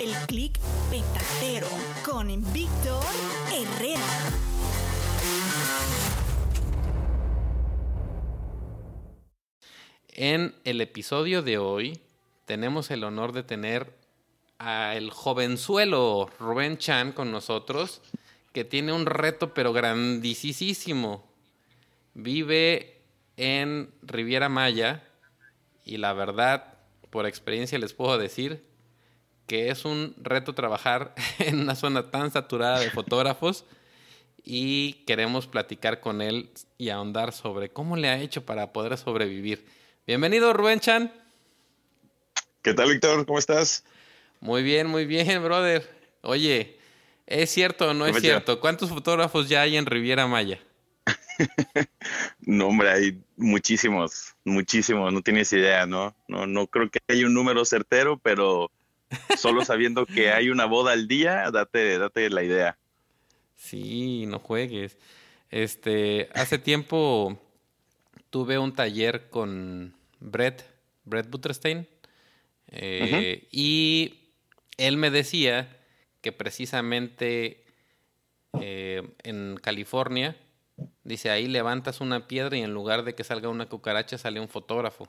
El clic petatero con Víctor Herrera. En el episodio de hoy tenemos el honor de tener al jovenzuelo Rubén Chan con nosotros, que tiene un reto pero grandísimo. Vive en Riviera Maya y la verdad, por experiencia les puedo decir que es un reto trabajar en una zona tan saturada de fotógrafos y queremos platicar con él y ahondar sobre cómo le ha hecho para poder sobrevivir. Bienvenido, Rubén Chan. ¿Qué tal, Víctor? ¿Cómo estás? Muy bien, muy bien, brother. Oye, ¿es cierto o no es cierto? ¿Cuántos fotógrafos ya hay en Riviera Maya? no, hombre, hay muchísimos, muchísimos, no tienes idea, ¿no? No, no creo que haya un número certero, pero solo sabiendo que hay una boda al día, date, date la idea. Sí, no juegues. Este, hace tiempo tuve un taller con Brett, Brett Butterstein, eh, y él me decía que precisamente eh, en California, dice, ahí levantas una piedra y en lugar de que salga una cucaracha sale un fotógrafo.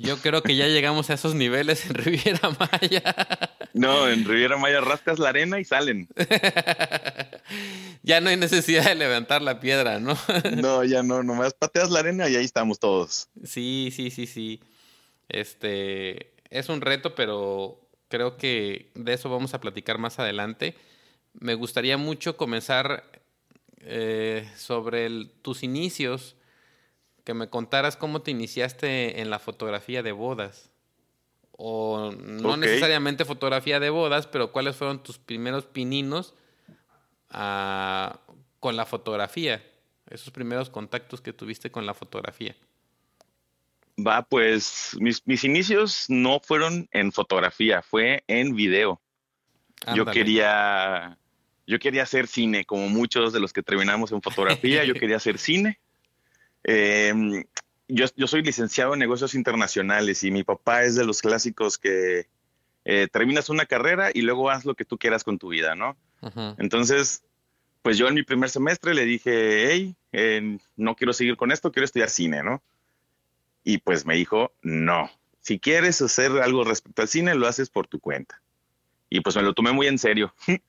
Yo creo que ya llegamos a esos niveles en Riviera Maya. No, en Riviera Maya rascas la arena y salen. ya no hay necesidad de levantar la piedra, ¿no? no, ya no, nomás pateas la arena y ahí estamos todos. Sí, sí, sí, sí. Este es un reto, pero creo que de eso vamos a platicar más adelante. Me gustaría mucho comenzar eh, sobre tus inicios que me contaras cómo te iniciaste en la fotografía de bodas. O no necesariamente fotografía de bodas, pero cuáles fueron tus primeros pininos ah, con la fotografía. Esos primeros contactos que tuviste con la fotografía. Va, pues mis, mis inicios no fueron en fotografía, fue en video. Yo quería, yo quería hacer cine, como muchos de los que terminamos en fotografía, yo quería hacer cine. Eh, yo, yo, soy licenciado en negocios internacionales y mi papá es de los clásicos que eh, terminas una carrera y luego haz lo que tú quieras con tu vida, ¿no? Entonces, pues yo en mi primer semestre le dije, hey, eh, no quiero seguir con esto, quiero estudiar cine, ¿no? Y pues me dijo, no, si quieres hacer algo respecto al cine, lo haces por tu cuenta. Y pues me lo tomé muy en serio.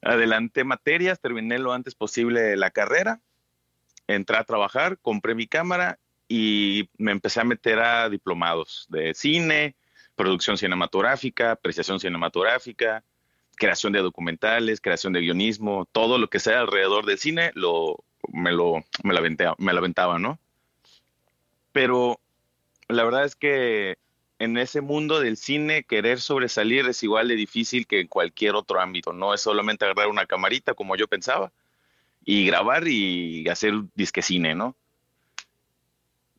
Adelanté materias, terminé lo antes posible la carrera entré a trabajar, compré mi cámara y me empecé a meter a diplomados de cine, producción cinematográfica, apreciación cinematográfica, creación de documentales, creación de guionismo, todo lo que sea alrededor del cine, lo, me, lo, me, la aventaba, me la aventaba, ¿no? Pero la verdad es que en ese mundo del cine querer sobresalir es igual de difícil que en cualquier otro ámbito. No es solamente agarrar una camarita como yo pensaba y grabar y hacer disque cine, ¿no?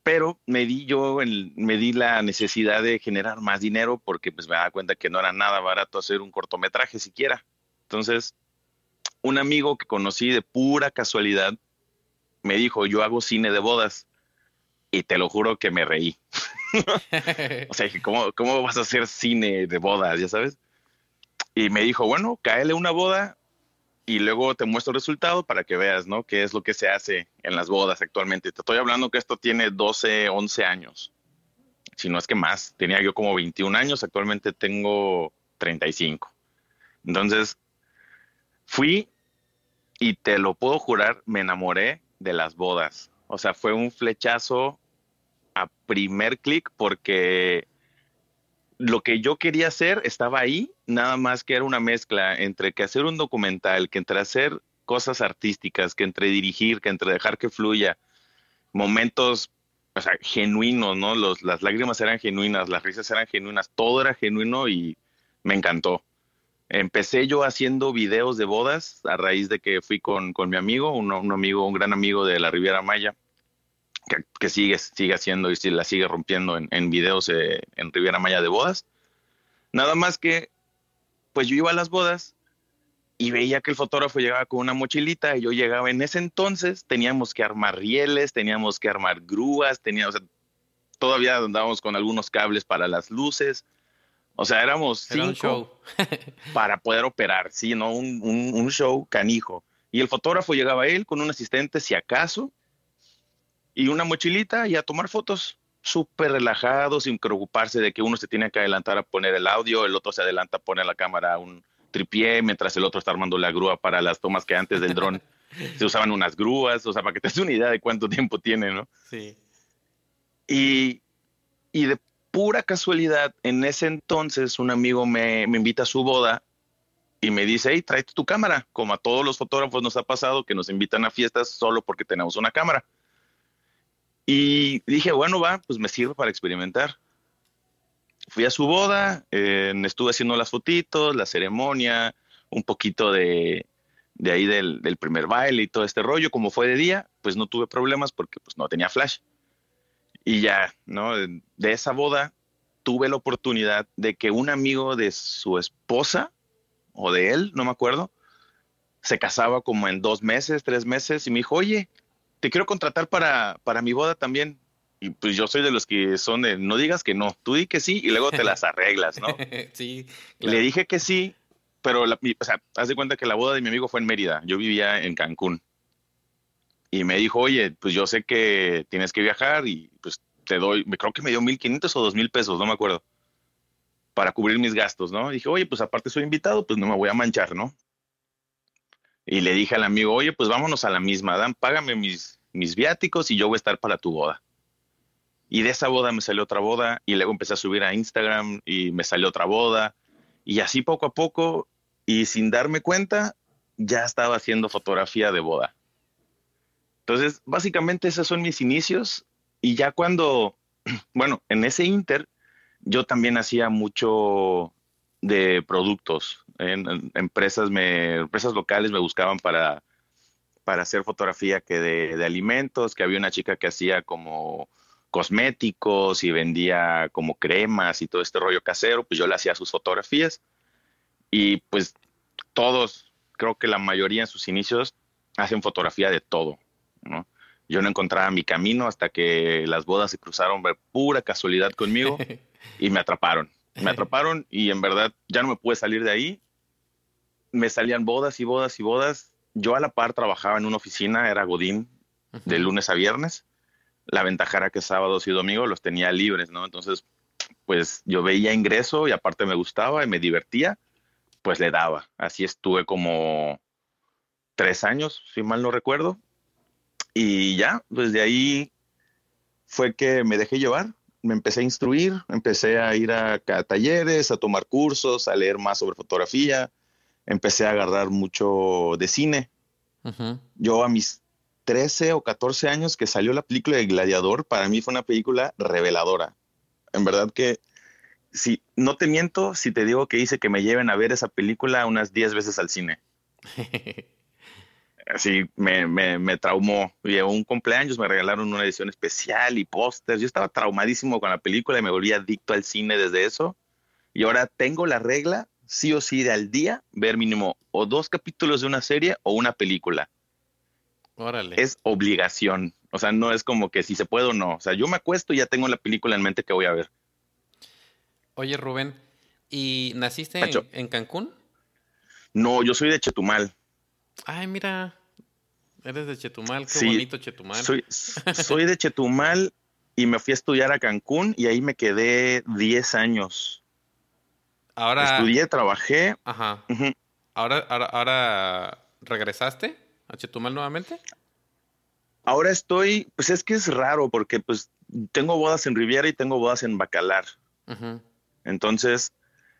Pero me di yo, me di la necesidad de generar más dinero porque pues me daba cuenta que no era nada barato hacer un cortometraje siquiera. Entonces, un amigo que conocí de pura casualidad me dijo, yo hago cine de bodas. Y te lo juro que me reí. o sea, ¿cómo, ¿cómo vas a hacer cine de bodas? Ya sabes. Y me dijo, bueno, cáele una boda y luego te muestro el resultado para que veas, ¿no? Qué es lo que se hace en las bodas actualmente. Te estoy hablando que esto tiene 12, 11 años. Si no es que más. Tenía yo como 21 años, actualmente tengo 35. Entonces, fui y te lo puedo jurar, me enamoré de las bodas. O sea, fue un flechazo a primer clic porque lo que yo quería hacer estaba ahí, nada más que era una mezcla entre que hacer un documental, que entre hacer cosas artísticas, que entre dirigir, que entre dejar que fluya, momentos o sea, genuinos, ¿no? Los, las lágrimas eran genuinas, las risas eran genuinas, todo era genuino y me encantó. Empecé yo haciendo videos de bodas a raíz de que fui con, con mi amigo, un, un, amigo, un gran amigo de la Riviera Maya, que, sigue, sigue haciendo y la sigue rompiendo en, en videos eh, en Riviera Maya de bodas. Nada más que, pues yo iba a las bodas y veía que el fotógrafo llegaba con una mochilita y yo llegaba en ese entonces, teníamos que armar rieles, teníamos que armar grúas, teníamos, todavía andábamos con algunos cables para las luces o sea, éramos cinco para poder operar, sí, ¿no? Un, un, show canijo. Y el fotógrafo llegaba él con un asistente, si acaso, y una mochilita y a tomar fotos súper relajado, sin preocuparse de que uno se tiene que adelantar a poner el audio, el otro se adelanta a poner la cámara a un tripié, mientras el otro está armando la grúa para las tomas que antes del dron se usaban unas grúas, o sea, para que te des una idea de cuánto tiempo tiene, ¿no? Sí. Y, y de pura casualidad, en ese entonces un amigo me, invita a su boda y me dice, hey, tráete tu cámara, como a todos los fotógrafos nos ha pasado que nos invitan a fiestas solo porque tenemos una cámara. Y dije, bueno, va, pues me sirve para experimentar. Fui a su boda, eh, estuve haciendo las fotitos, la ceremonia, un poquito de, de ahí del, del, primer baile y todo este rollo. Como fue de día, pues no tuve problemas porque pues no tenía flash. Y ya, ¿no? De esa boda tuve la oportunidad de que un amigo de su esposa, o de él, no me acuerdo, se casaba como en dos meses, tres meses, y me dijo, oye, te quiero contratar para, para mi boda también. Y pues yo soy de los que son de, no digas que no, tú di que sí y luego te las arreglas, ¿no? sí. Le dije que sí, pero, o sea, haz de cuenta que la boda de mi amigo fue en Mérida, yo vivía en Cancún y me dijo, oye, pues yo sé que tienes que viajar y pues te doy, me creo que me dio 1.500 o 2.000 pesos, no me acuerdo, para cubrir mis gastos, ¿no? dije, oye, pues aparte soy invitado, pues no me voy a manchar, ¿no? Y le dije al amigo, oye, pues vámonos a la misma, Dan, págame mis, mis viáticos y yo voy a estar para tu boda. Y de esa boda me salió otra boda y luego empecé a subir a Instagram y me salió otra boda. Y así poco a poco y sin darme cuenta, ya estaba haciendo fotografía de boda. Entonces, básicamente esos son mis inicios y ya cuando, bueno, en ese inter, yo también hacía mucho de productos. En, empresas, me, empresas locales me buscaban para, para hacer fotografía que de, de alimentos, que había una chica que hacía como cosméticos y vendía como cremas y todo este rollo casero, pues yo le hacía sus fotografías y pues todos, creo que la mayoría en sus inicios hacen fotografía de todo. Yo no encontraba mi camino hasta que las bodas se cruzaron de pura casualidad conmigo y me atraparon. Me atraparon y en verdad ya no me pude salir de ahí. Me salían bodas y bodas y bodas. Yo a la par trabajaba en una oficina, era Godín, de lunes a viernes. La ventaja era que sábados y domingos los tenía libres, ¿no? Entonces, pues yo veía ingreso y aparte me gustaba y me divertía, pues le daba. Así estuve como tres años, si mal no recuerdo, y ya, pues de ahí fue que me dejé llevar, me empecé a instruir, empecé a ir a, talleres, a tomar cursos, a leer más sobre fotografía, empecé a agarrar mucho de cine. Yo a mis 13 o 14 años que salió la película de Gladiador, para mí fue una película reveladora. En verdad que si no te miento si te digo que hice que me lleven a ver esa película unas 10 veces al cine. Así me, me, me traumó. Llegó un cumpleaños, me regalaron una edición especial y pósters. Yo estaba traumadísimo con la película y me volví adicto al cine desde eso. Y ahora tengo la regla, sí o sí, de al día, ver mínimo o dos capítulos de una serie o una película. Órale. Es obligación. O sea, no es como que si se puede o no. O sea, yo me acuesto y ya tengo la película en mente que voy a ver. Oye, Rubén, ¿y naciste en, Cancún? No, yo soy de Chetumal. Ay, mira, eres de Chetumal, qué bonito Chetumal. Soy, soy de Chetumal y me fui a estudiar a Cancún y ahí me quedé 10 años. Ahora. Estudié, trabajé. Ajá. ahora, ahora, ahora, ¿regresaste a Chetumal nuevamente? Ahora estoy, pues es que es raro porque pues tengo bodas en Riviera y tengo bodas en Bacalar. Entonces,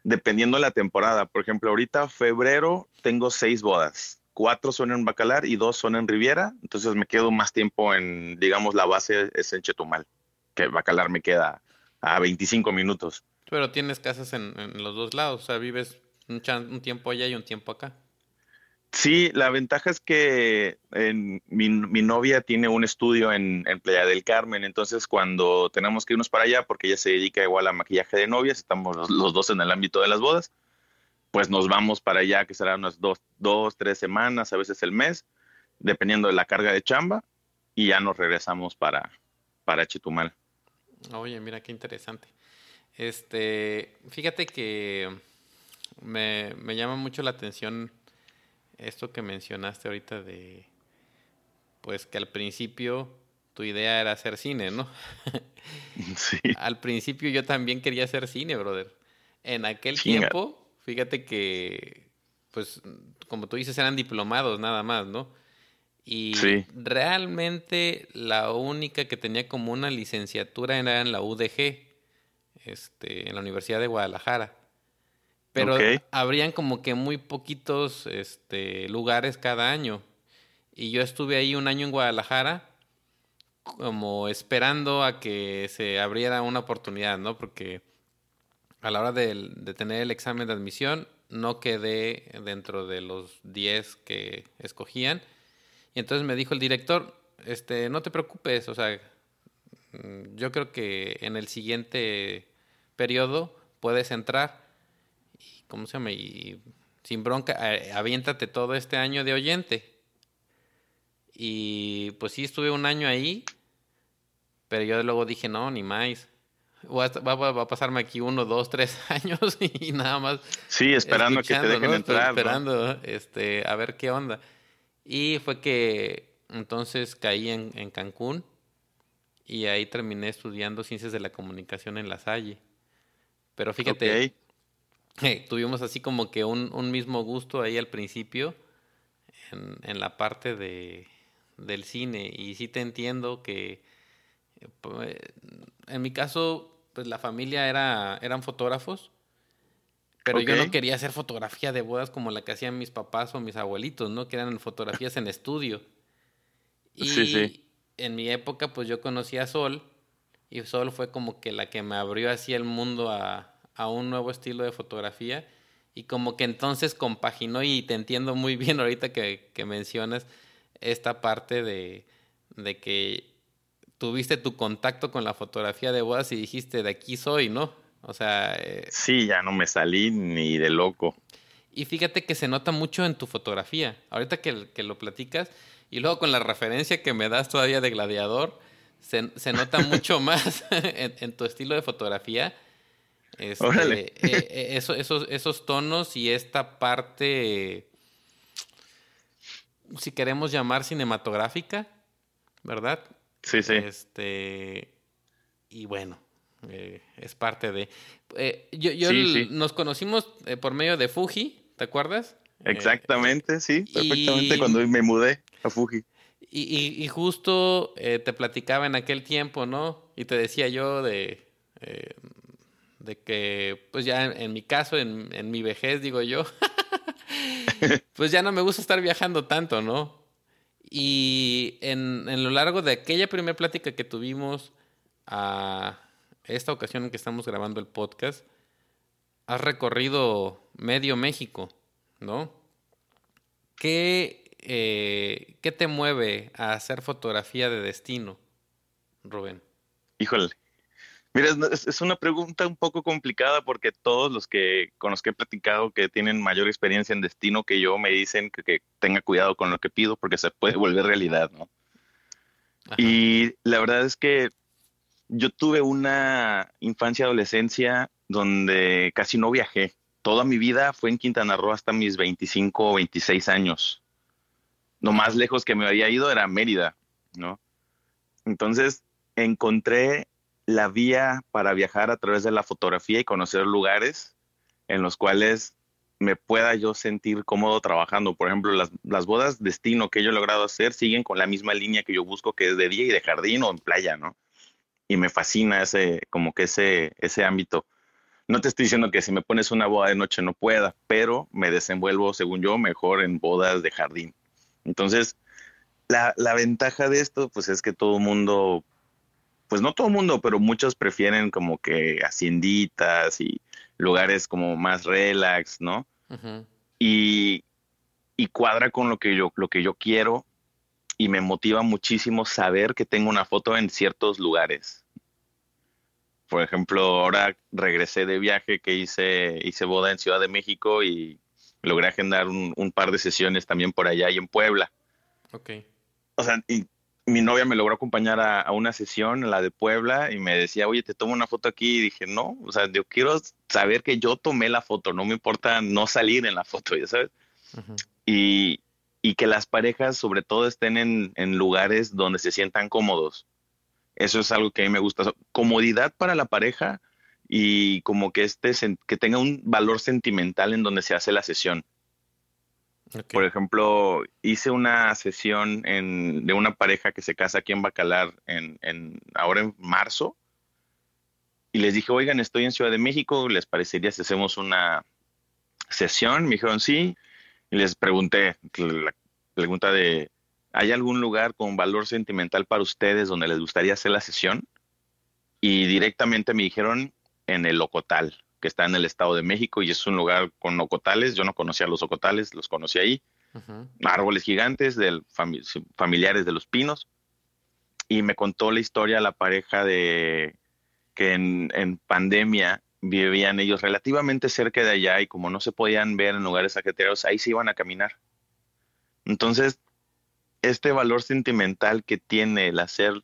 dependiendo de la temporada, por ejemplo, ahorita febrero tengo seis bodas, cuatro son en Bacalar y dos son en Riviera, entonces me quedo más tiempo en, digamos, la base es en Chetumal, que Bacalar me queda a 25 minutos. Pero tienes casas en, los dos lados, o sea, vives un, un tiempo allá y un tiempo acá. Sí, la ventaja es que mi, novia tiene un estudio en, Playa del Carmen, entonces cuando tenemos que irnos para allá, porque ella se dedica igual a maquillaje de novias, estamos los, dos en el ámbito de las bodas, pues nos vamos para allá, que serán unas dos, dos, tres semanas, a veces el mes, dependiendo de la carga de chamba, y ya nos regresamos para, para Chetumal. Oye, mira qué interesante. Este, fíjate que me, me llama mucho la atención esto que mencionaste ahorita de, pues que al principio tu idea era hacer cine, ¿no? Sí. al principio yo también quería hacer cine, brother. En aquel tiempo, fíjate que, pues, como tú dices, eran diplomados nada más, ¿no? Y realmente la única que tenía como una licenciatura era en la UDG, este, en la Universidad de Guadalajara. Pero habrían como que muy poquitos este, lugares cada año. Y yo estuve ahí un año en Guadalajara como esperando a que se abriera una oportunidad, ¿no? Porque a la hora de, de tener el examen de admisión no quedé dentro de los 10 que escogían. Y entonces me dijo el director, este, no te preocupes, o sea, mm, yo creo que en el siguiente periodo puedes entrar ¿cómo se llama? Y sin bronca, aviéntate todo este año de oyente. Y pues sí, estuve un año ahí, pero yo luego dije, no, ni más. Va, a pasarme aquí uno, dos, tres años y nada más. Sí, esperando que te dejen entrar. Esperando este, a ver qué onda. Y fue que entonces caí en, en Cancún y ahí terminé estudiando ciencias de la comunicación en La Salle. Pero fíjate, tuvimos así como que un, un, mismo gusto ahí al principio en, en la parte de, del cine. Y sí te entiendo que pues, en mi caso, pues la familia era, eran fotógrafos, pero yo no quería hacer fotografía de bodas como la que hacían mis papás o mis abuelitos, ¿no? Que eran fotografías en estudio. Y en mi época, pues yo conocí a Sol, y Sol fue como que la que me abrió así el mundo a, a un nuevo estilo de fotografía y como que entonces compaginó y te entiendo muy bien ahorita que, mencionas esta parte de, de, que tuviste tu contacto con la fotografía de bodas y dijiste de aquí soy, ¿no? O sea... Eh, sí, ya no me salí ni de loco. Y fíjate que se nota mucho en tu fotografía. Ahorita que, que lo platicas y luego con la referencia que me das todavía de gladiador, se, se nota mucho más en tu estilo de fotografía este, eh, eh, eso, esos, esos tonos y esta parte, si queremos llamar cinematográfica, ¿verdad? Sí, sí. Este, y bueno, eh, es parte de... yo, yo nos conocimos por medio de Fuji, ¿te acuerdas? Exactamente, sí, perfectamente cuando me mudé a Fuji. Y, y, justo te platicaba en aquel tiempo, ¿no? Y te decía yo de de que, pues ya en, mi caso, en, en, mi vejez, digo yo, pues ya no me gusta estar viajando tanto, ¿no? Y en, en lo largo de aquella primera plática que tuvimos a esta ocasión en que estamos grabando el podcast, has recorrido medio México, ¿no? ¿Qué, eh, ¿Qué te mueve a hacer fotografía de destino, Rubén? Híjole. Mira, es, una pregunta un poco complicada porque todos los que con los que he platicado que tienen mayor experiencia en destino que yo me dicen que, tenga cuidado con lo que pido porque se puede volver realidad, ¿no? Y la verdad es que yo tuve una infancia adolescencia donde casi no viajé. Toda mi vida fue en Quintana Roo hasta mis 25 o 26 años. Lo más lejos que me había ido era Mérida, ¿no? Entonces encontré la vía para viajar a través de la fotografía y conocer lugares en los cuales me pueda yo sentir cómodo trabajando. Por ejemplo, las, las, bodas destino que yo he logrado hacer siguen con la misma línea que yo busco, que es de día y de jardín o en playa, ¿no? Y me fascina ese, como que ese, ese ámbito. No te estoy diciendo que si me pones una boda de noche no pueda, pero me desenvuelvo, según yo, mejor en bodas de jardín. Entonces, la, la ventaja de esto, pues es que todo el mundo pues no todo el mundo, pero muchos prefieren como que hacienditas y lugares como más relax, ¿no? y, y, cuadra con lo que yo, lo que yo quiero y me motiva muchísimo saber que tengo una foto en ciertos lugares. Por ejemplo, ahora regresé de viaje que hice, hice boda en Ciudad de México y logré agendar un, un par de sesiones también por allá y en Puebla. Ok. O sea, y mi novia me logró acompañar a, una sesión, la de Puebla, y me decía, oye, te tomo una foto aquí. Y dije, no, o sea, yo quiero saber que yo tomé la foto, no me importa no salir en la foto, ya sabes. y, que las parejas, sobre todo, estén en, lugares donde se sientan cómodos. Eso es algo que a mí me gusta. Comodidad para la pareja y como que, este, que tenga un valor sentimental en donde se hace la sesión. Por ejemplo, hice una sesión de una pareja que se casa aquí en Bacalar en, ahora en marzo y les dije, oigan, estoy en Ciudad de México, ¿les parecería si hacemos una sesión? Me dijeron sí y les pregunté pregunta de, ¿hay algún lugar con valor sentimental para ustedes donde les gustaría hacer la sesión? Y directamente me dijeron en el Locotal que está en el Estado de México y es un lugar con ocotales. Yo no conocía los ocotales, los conocí ahí. Árboles gigantes del familiares de los pinos. Y me contó la historia la pareja de que en, pandemia vivían ellos relativamente cerca de allá y como no se podían ver en lugares ajetreados, ahí se iban a caminar. Entonces, este valor sentimental que tiene el hacer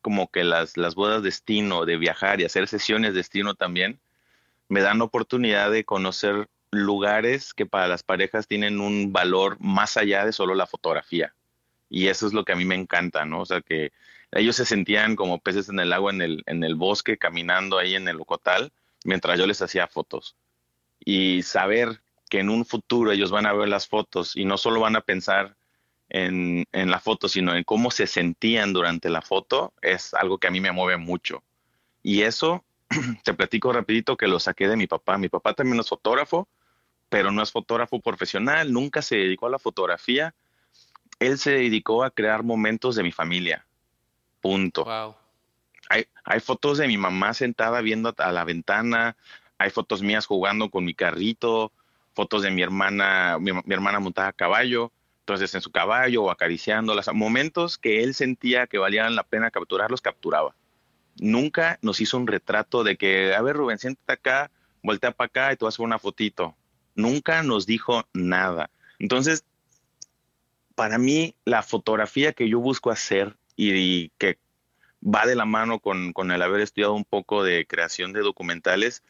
como que las, las bodas destino, de viajar y hacer sesiones destino también, me dan oportunidad de conocer lugares que para las parejas tienen un valor más allá de solo la fotografía. Y eso es lo que a mí me encanta, ¿no? O sea, que ellos se sentían como peces en el agua, en el, en el bosque, caminando ahí en el Ocotal, mientras yo les hacía fotos. Y saber que en un futuro ellos van a ver las fotos y no solo van a pensar en, en la foto, sino en cómo se sentían durante la foto, es algo que a mí me mueve mucho. Y eso te platico rapidito que lo saqué de mi papá. Mi papá también es fotógrafo, pero no es fotógrafo profesional, nunca se dedicó a la fotografía. Él se dedicó a crear momentos de mi familia. Punto. Hay, hay fotos de mi mamá sentada viendo a la ventana, hay fotos mías jugando con mi carrito, fotos de mi hermana, mi, mi hermana montada a caballo, entonces en su caballo o acariciándolas, momentos que él sentía que valían la pena capturar, los capturaba nunca nos hizo un retrato de que, a ver, Rubén, siéntate acá, voltea para acá y tú vas a una fotito. Nunca nos dijo nada. Entonces, para mí, la fotografía que yo busco hacer y, que va de la mano con, con, el haber estudiado un poco de creación de documentales,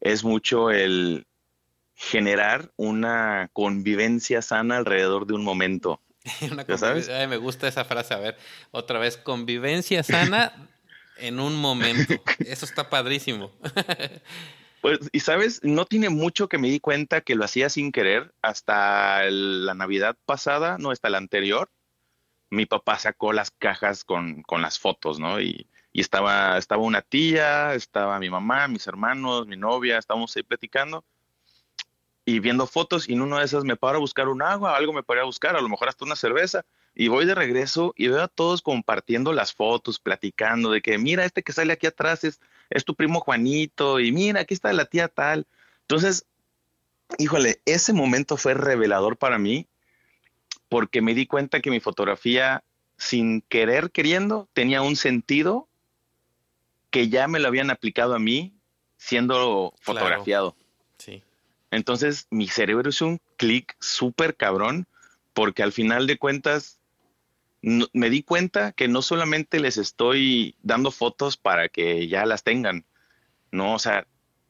es mucho el generar una convivencia sana alrededor de un momento. ¿Ya sabes? me gusta esa frase. A ver, otra vez, convivencia sana en un momento. Eso está padrísimo. Pues, y sabes, no tiene mucho que me di cuenta que lo hacía sin querer hasta la Navidad pasada, no, hasta la anterior. Mi papá sacó las cajas con, con las fotos, ¿no? Y, y, estaba, estaba una tía, estaba mi mamá, mis hermanos, mi novia, estábamos ahí platicando y viendo fotos y en una de esas me paro a buscar un agua, algo me paré a buscar, a lo mejor hasta una cerveza y voy de regreso y veo a todos compartiendo las fotos, platicando de que mira, este que sale aquí atrás es, es tu primo Juanito y mira, aquí está la tía tal. Entonces, híjole, ese momento fue revelador para mí porque me di cuenta que mi fotografía, sin querer queriendo, tenía un sentido que ya me lo habían aplicado a mí siendo fotografiado. Sí. Entonces mi cerebro hizo un clic súper cabrón porque al final de cuentas me di cuenta que no solamente les estoy dando fotos para que ya las tengan, no, o sea,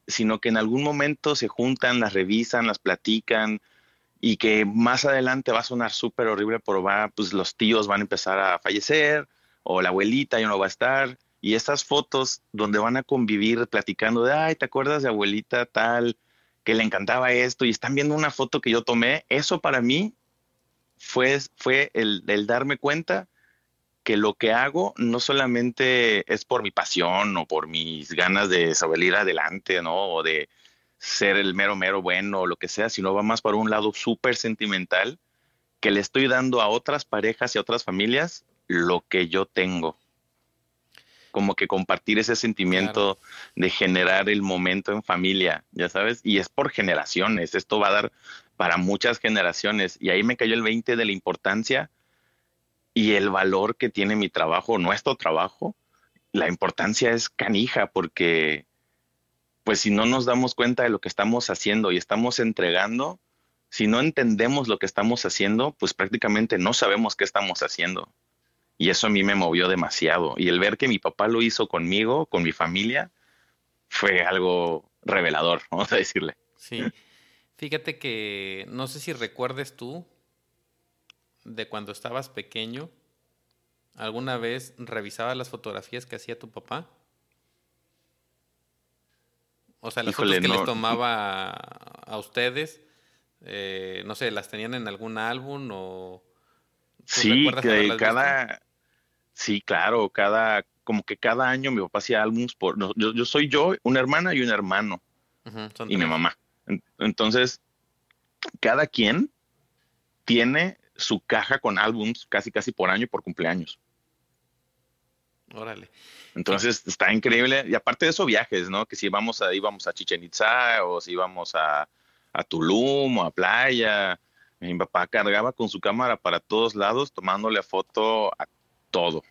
sino que en algún momento se juntan, las revisan, las platican y que más adelante va a sonar súper horrible, pero va, pues los tíos van a empezar a fallecer o la abuelita ya no va a estar y estas fotos donde van a convivir platicando de, ay, ¿te acuerdas de abuelita tal que le encantaba esto? Y están viendo una foto que yo tomé. Eso para mí fue, fue el, darme cuenta que lo que hago no solamente es por mi pasión o por mis ganas de salir adelante, ¿no? O de ser el mero, mero bueno o lo que sea, sino va más por un lado súper sentimental que le estoy dando a otras parejas y a otras familias lo que yo tengo como que compartir ese sentimiento de generar el momento en familia, ya sabes, y es por generaciones, esto va a dar para muchas generaciones, y ahí me cayó el 20 de la importancia y el valor que tiene mi trabajo, nuestro trabajo, la importancia es canija, porque pues si no nos damos cuenta de lo que estamos haciendo y estamos entregando, si no entendemos lo que estamos haciendo, pues prácticamente no sabemos qué estamos haciendo. Y eso a mí me movió demasiado. Y el ver que mi papá lo hizo conmigo, con mi familia, fue algo revelador, vamos a decirle. Sí. Fíjate que no sé si recuerdes tú de cuando estabas pequeño, ¿alguna vez revisabas las fotografías que hacía tu papá? O sea, las fotos que les tomaba a ustedes, eh, no sé, ¿las tenían en algún álbum o...? Sí, que cada, Sí, claro, cada, como que cada año mi papá hacía álbums por, yo, soy yo, una hermana y un hermano, y mi mamá. Entonces, cada quien tiene su caja con álbums casi casi por año por cumpleaños. Órale. Entonces está increíble. Y aparte de eso, viajes, ¿no? Que si íbamos a, íbamos a Chichen Itza o si íbamos a, a Tulum o a playa. Mi papá cargaba con su cámara para todos lados, tomándole foto a todo.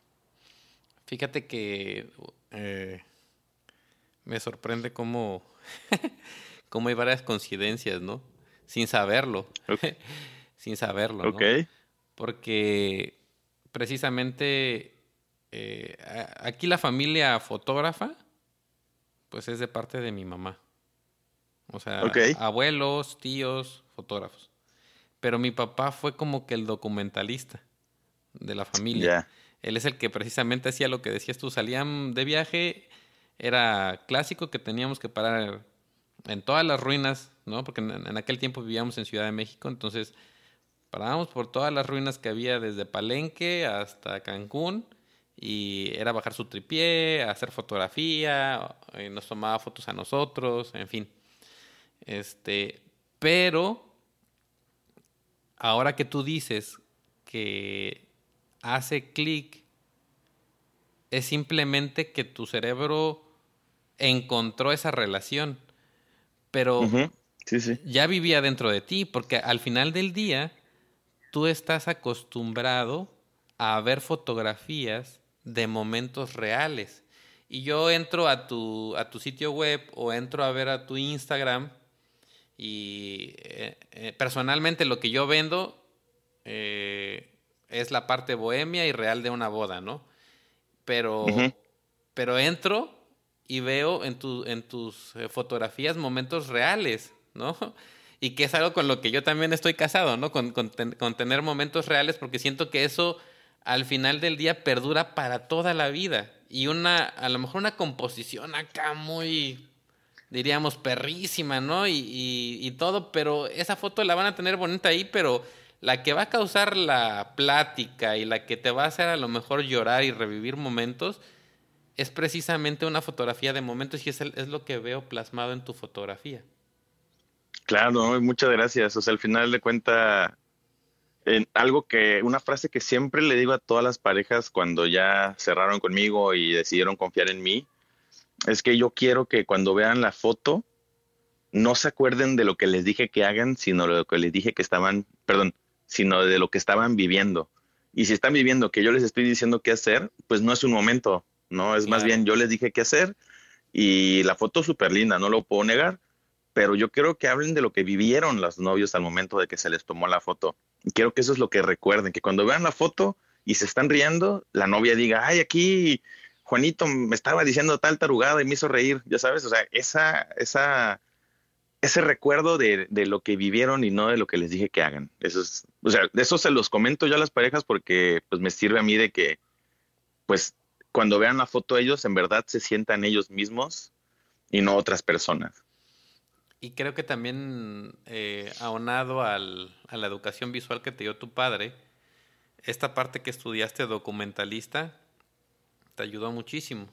Fíjate que eh, me sorprende cómo, cómo hay varias coincidencias, ¿no? Sin saberlo. Sin saberlo. Ok. Porque precisamente eh, aquí la familia fotógrafa, pues es de parte de mi mamá. O sea, abuelos, tíos, fotógrafos. Pero mi papá fue como que el documentalista de la familia. Él es el que precisamente hacía lo que decías tú, salían de viaje, era clásico que teníamos que parar en todas las ruinas, ¿no? Porque en, aquel tiempo vivíamos en Ciudad de México, entonces parábamos por todas las ruinas que había desde Palenque hasta Cancún y era bajar su tripié, hacer fotografía, eh, nos tomaba fotos a nosotros, en fin. Este, pero ahora que tú dices que hace clic es simplemente que tu cerebro encontró esa relación, pero ya vivía dentro de ti, porque al final del día tú estás acostumbrado a ver fotografías de momentos reales. Y yo entro a tu, a tu sitio web o entro a ver a tu Instagram y eh, eh, personalmente lo que yo vendo eh, es la parte bohemia y real de una boda, ¿no? Pero, pero entro y veo en, tu, en tus eh, fotografías momentos reales, ¿no? Y que es algo con lo que yo también estoy casado, ¿no? Con, con, tener momentos reales, porque siento que eso al final del día perdura para toda la vida. Y una, a lo mejor una composición acá muy, diríamos, perrísima, ¿no? Y, y, y todo, pero esa foto la van a tener bonita ahí, pero la que va a causar la plática y la que te va a hacer a lo mejor llorar y revivir momentos es precisamente una fotografía de momentos y es, lo que veo plasmado en tu fotografía. Claro, muchas gracias. O sea, al final de cuenta, en algo que, una frase que siempre le digo a todas las parejas cuando ya cerraron conmigo y decidieron confiar en mí, es que yo quiero que cuando vean la foto no se acuerden de lo que les dije que hagan, sino de lo que les dije que estaban, perdón, sino de lo que estaban viviendo. Y si están viviendo que yo les estoy diciendo qué hacer, pues no es un momento, ¿no? Es más bien yo les dije qué hacer y la foto es súper linda, no lo puedo negar, pero yo quiero que hablen de lo que vivieron los novios al momento de que se les tomó la foto. Y quiero que eso es lo que recuerden, que cuando vean la foto y se están riendo, la novia diga, ay, aquí Juanito me estaba diciendo tal tarugada y me hizo reír, ya sabes, o sea, esa, esa, ese recuerdo de, de, lo que vivieron y no de lo que les dije que hagan. Eso es, o sea, de eso se los comento yo a las parejas porque pues me sirve a mí de que, pues, cuando vean la foto ellos, en verdad se sientan ellos mismos y no otras personas. Y creo que también eh, aunado al, a la educación visual que te dio tu padre, esta parte que estudiaste documentalista te ayudó muchísimo.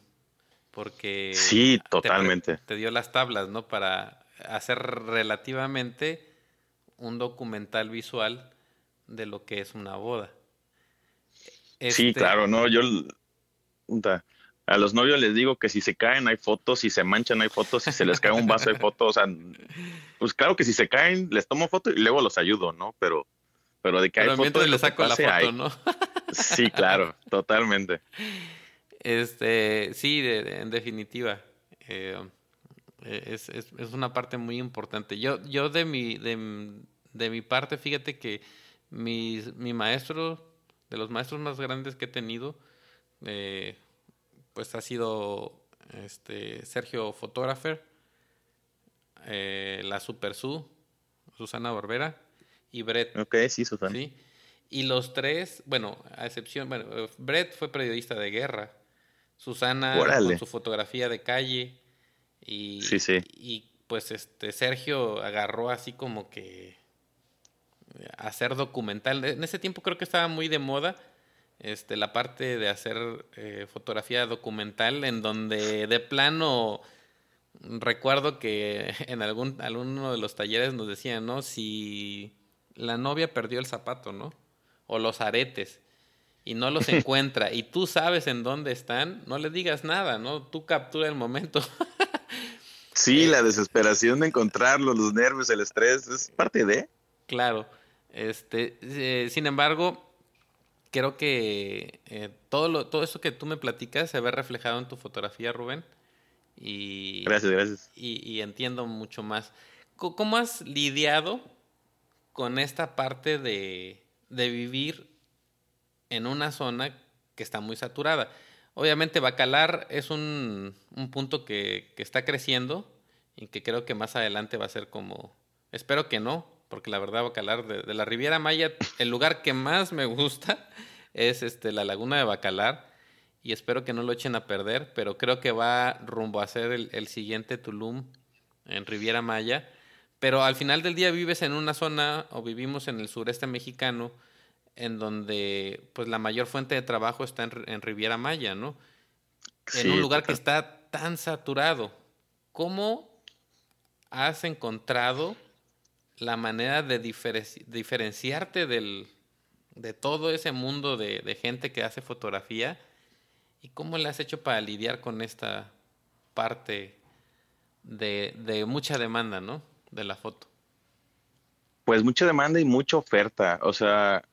Porque sí, totalmente. Te, dio las tablas, ¿no? Para hacer relativamente un documental visual de lo que es una boda. Sí, este claro, no, yo a los novios les digo que si se caen hay fotos, si se manchan hay fotos, si se les cae un vaso hay fotos, o sea, pues claro que si se caen les tomo foto y luego los ayudo, ¿no? Pero, pero de que hay fotos les saco la foto, ¿no? sí, claro, totalmente. Este, sí, en definitiva. Eh, es, es, es, una parte muy importante. Yo, yo de mi, de, de mi parte, fíjate que mi, mi maestro, de los maestros más grandes que he tenido, eh, pues ha sido este, Sergio Fotógrafer, eh, la Super Su, Susana Barbera y Brett. Ok, sí, Susana. ¿sí? Y los tres, bueno, a excepción, bueno, Brett fue periodista de guerra, Susana con su fotografía de calle y, sí, sí. y pues este Sergio agarró así como que hacer documental. En ese tiempo creo que estaba muy de moda este, la parte de hacer eh, fotografía documental en donde de plano recuerdo que en algún alguno de los talleres nos decían, ¿no? Si la novia perdió el zapato, ¿no? O los aretes y no los encuentra y tú sabes en dónde están, no le digas nada, ¿no? Tú captura el momento. sí, la desesperación de encontrarlo, los nervios, el estrés, es parte de. Claro. Este, eh, sin embargo, creo que eh, todo, lo, todo eso que tú me platicas se ve reflejado en tu fotografía, Rubén. Y, gracias, gracias. Y, entiendo mucho más. ¿Cómo has lidiado con esta parte de, de vivir en una zona que está muy saturada? Obviamente Bacalar es un, un punto que, que, está creciendo y que creo que más adelante va a ser como, espero que no, porque la verdad Bacalar de, de, la Riviera Maya, el lugar que más me gusta es este, la Laguna de Bacalar y espero que no lo echen a perder, pero creo que va rumbo a ser el, el siguiente Tulum en Riviera Maya. Pero al final del día vives en una zona o vivimos en el sureste mexicano en donde pues la mayor fuente de trabajo está en, en Riviera Maya, ¿no? en un lugar que está tan saturado. ¿Cómo has encontrado la manera de diferenciarte del, de todo ese mundo de, gente que hace fotografía y cómo le has hecho para lidiar con esta parte de, de, mucha demanda, ¿no? De la foto. Pues mucha demanda y mucha oferta. O sea,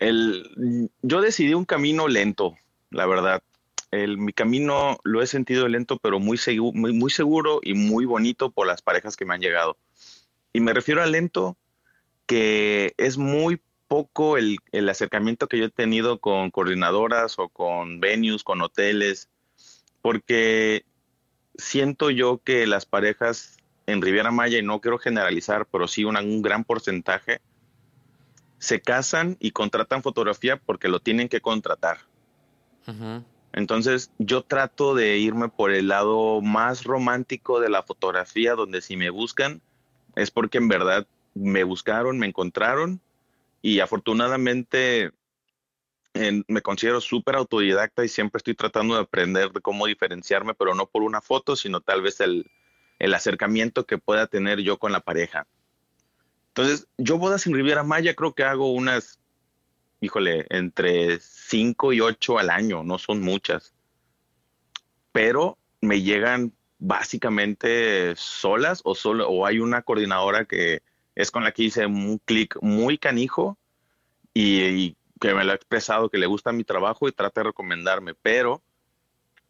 yo decidí un camino lento, la verdad. El, mi camino lo he sentido lento, pero muy, seguro y muy bonito por las parejas que me han llegado. Y me refiero a lento que es muy poco el, acercamiento que yo he tenido con coordinadoras o con venues, con hoteles, porque siento yo que las parejas en Riviera Maya, y no quiero generalizar, pero sí un gran porcentaje, se casan y contratan fotografía porque lo tienen que contratar. Entonces yo trato de irme por el lado más romántico de la fotografía, donde si me buscan, es porque en verdad me buscaron, me encontraron y afortunadamente me considero súper autodidacta y siempre estoy tratando de aprender de cómo diferenciarme, pero no por una foto, sino tal vez el, el acercamiento que pueda tener yo con la pareja. Entonces, yo bodas en Riviera Maya creo que hago unas, híjole, entre 5 y 8 al año, no son muchas. Pero me llegan básicamente solas o solo o hay una coordinadora que es con la que hice un clic muy canijo y, que me lo ha expresado que le gusta mi trabajo y trata de recomendarme, pero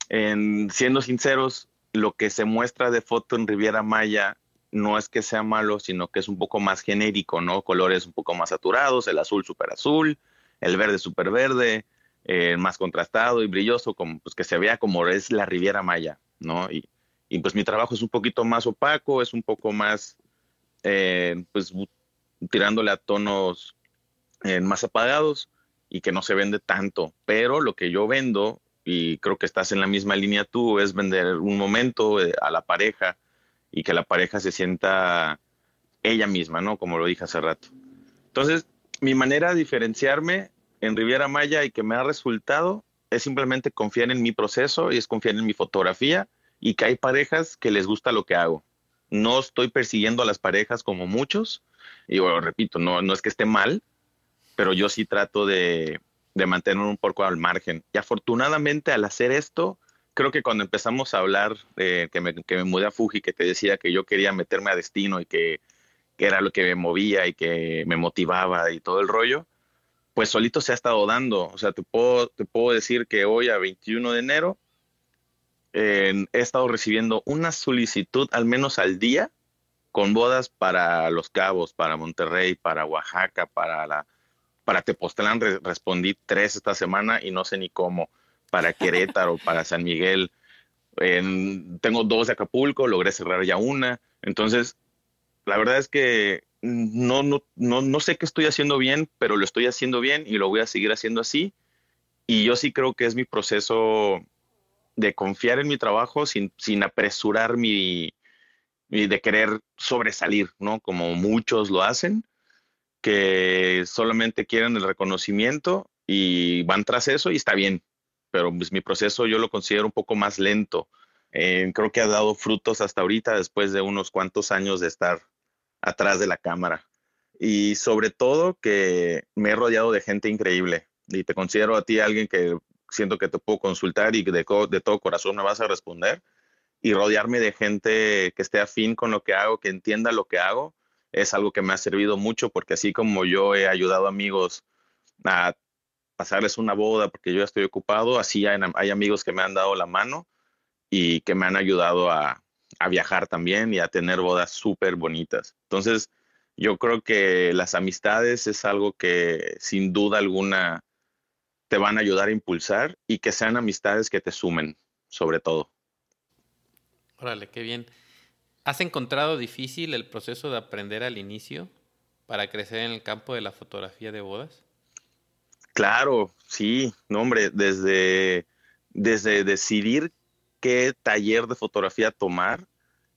en, siendo sinceros, lo que se muestra de foto en Riviera Maya no es que sea malo, sino que es un poco más genérico, ¿no? Colores un poco más saturados, el azul súper azul, el verde súper verde, eh, más contrastado y brilloso, como pues que se vea como es la Riviera Maya, ¿no? Y, y pues mi trabajo es un poquito más opaco, es un poco más, eh, pues tirándole a tonos eh, más apagados y que no se vende tanto. Pero lo que yo vendo, y creo que estás en la misma línea tú, es vender un momento a la pareja y que la pareja se sienta ella misma, ¿no? Como lo dije hace rato. Entonces, mi manera de diferenciarme en Riviera Maya y que me ha resultado es simplemente confiar en mi proceso y es confiar en mi fotografía y que hay parejas que les gusta lo que hago. No estoy persiguiendo a las parejas como muchos, y bueno, repito, no, no es que esté mal, pero yo sí trato de, de mantener un poco al margen. Y afortunadamente al hacer esto, creo que cuando empezamos a hablar, que, me, que, me, mudé a Fuji, que te decía que yo quería meterme a destino y que, que, era lo que me movía y que me motivaba y todo el rollo, pues solito se ha estado dando. O sea, te puedo, te puedo decir que hoy a 21 de enero he estado recibiendo una solicitud al menos al día con bodas para Los Cabos, para Monterrey, para Oaxaca, para la para Tepoztlán respondí tres esta semana y no sé ni cómo. Para Querétaro, para San Miguel. tengo dos de Acapulco, logré cerrar ya una. Entonces, la verdad es que no, no, no, no sé qué estoy haciendo bien, pero lo estoy haciendo bien y lo voy a seguir haciendo así. Y yo sí creo que es mi proceso de confiar en mi trabajo sin, sin apresurar mi, de querer sobresalir, ¿no? Como muchos lo hacen, que solamente quieren el reconocimiento y van tras eso y está bien, pero pues mi proceso yo lo considero un poco más lento. Eh, creo que ha dado frutos hasta ahorita después de unos cuantos años de estar atrás de la cámara. Y sobre todo que me he rodeado de gente increíble y te considero a ti alguien que siento que te puedo consultar y de, de todo corazón me vas a responder y rodearme de gente que esté afín con lo que hago, que entienda lo que hago, es algo que me ha servido mucho porque así como yo he ayudado amigos a pasarles una boda porque yo ya estoy ocupado, así hay, hay amigos que me han dado la mano y que me han ayudado a, a viajar también y a tener bodas súper bonitas. Entonces, yo creo que las amistades es algo que sin duda alguna te van a ayudar a impulsar y que sean amistades que te sumen, sobre todo. Órale, qué bien. ¿Has encontrado difícil el proceso de aprender al inicio para crecer en el campo de la fotografía de bodas? Claro, sí, no hombre, desde, desde decidir qué taller de fotografía tomar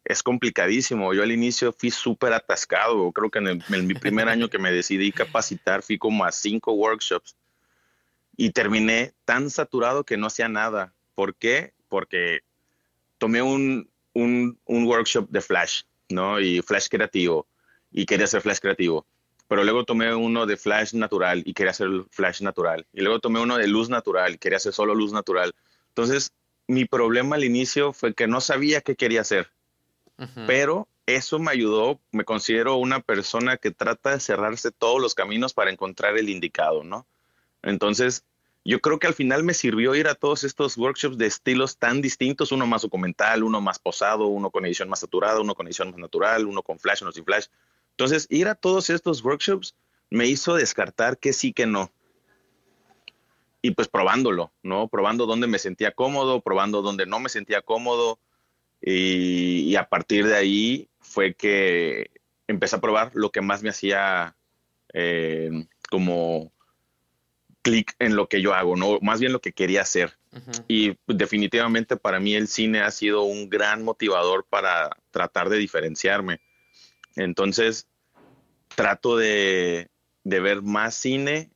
es complicadísimo. Yo al inicio fui súper atascado, creo que en, en mi primer año que me decidí capacitar fui como a cinco workshops y terminé tan saturado que no hacía nada. ¿Por qué? Porque tomé un, un, un, workshop de Flash, ¿no? Y Flash creativo, y quería hacer Flash creativo. Pero luego tomé uno de Flash natural y quería hacer Flash natural. Y luego tomé uno de luz natural y quería hacer solo luz natural. Entonces, mi problema al inicio fue que no sabía qué quería hacer. Pero eso me ayudó, me considero una persona que trata de cerrarse todos los caminos para encontrar el indicado, ¿no? Entonces, yo creo que al final me sirvió ir a todos estos workshops de estilos tan distintos, uno más documental, uno más posado, uno con edición más saturada, uno con edición más natural, uno con flash, uno sin flash. Entonces, ir a todos estos workshops me hizo descartar que sí, que no. Y pues probándolo, ¿no? Probando dónde me sentía cómodo, probando dónde no me sentía cómodo. Y, a partir de ahí fue que empecé a probar lo que más me hacía eh, como clic en lo que yo hago, no, más bien lo que quería hacer. Y definitivamente para mí el cine ha sido un gran motivador para tratar de diferenciarme. Entonces, trato de, ver más cine,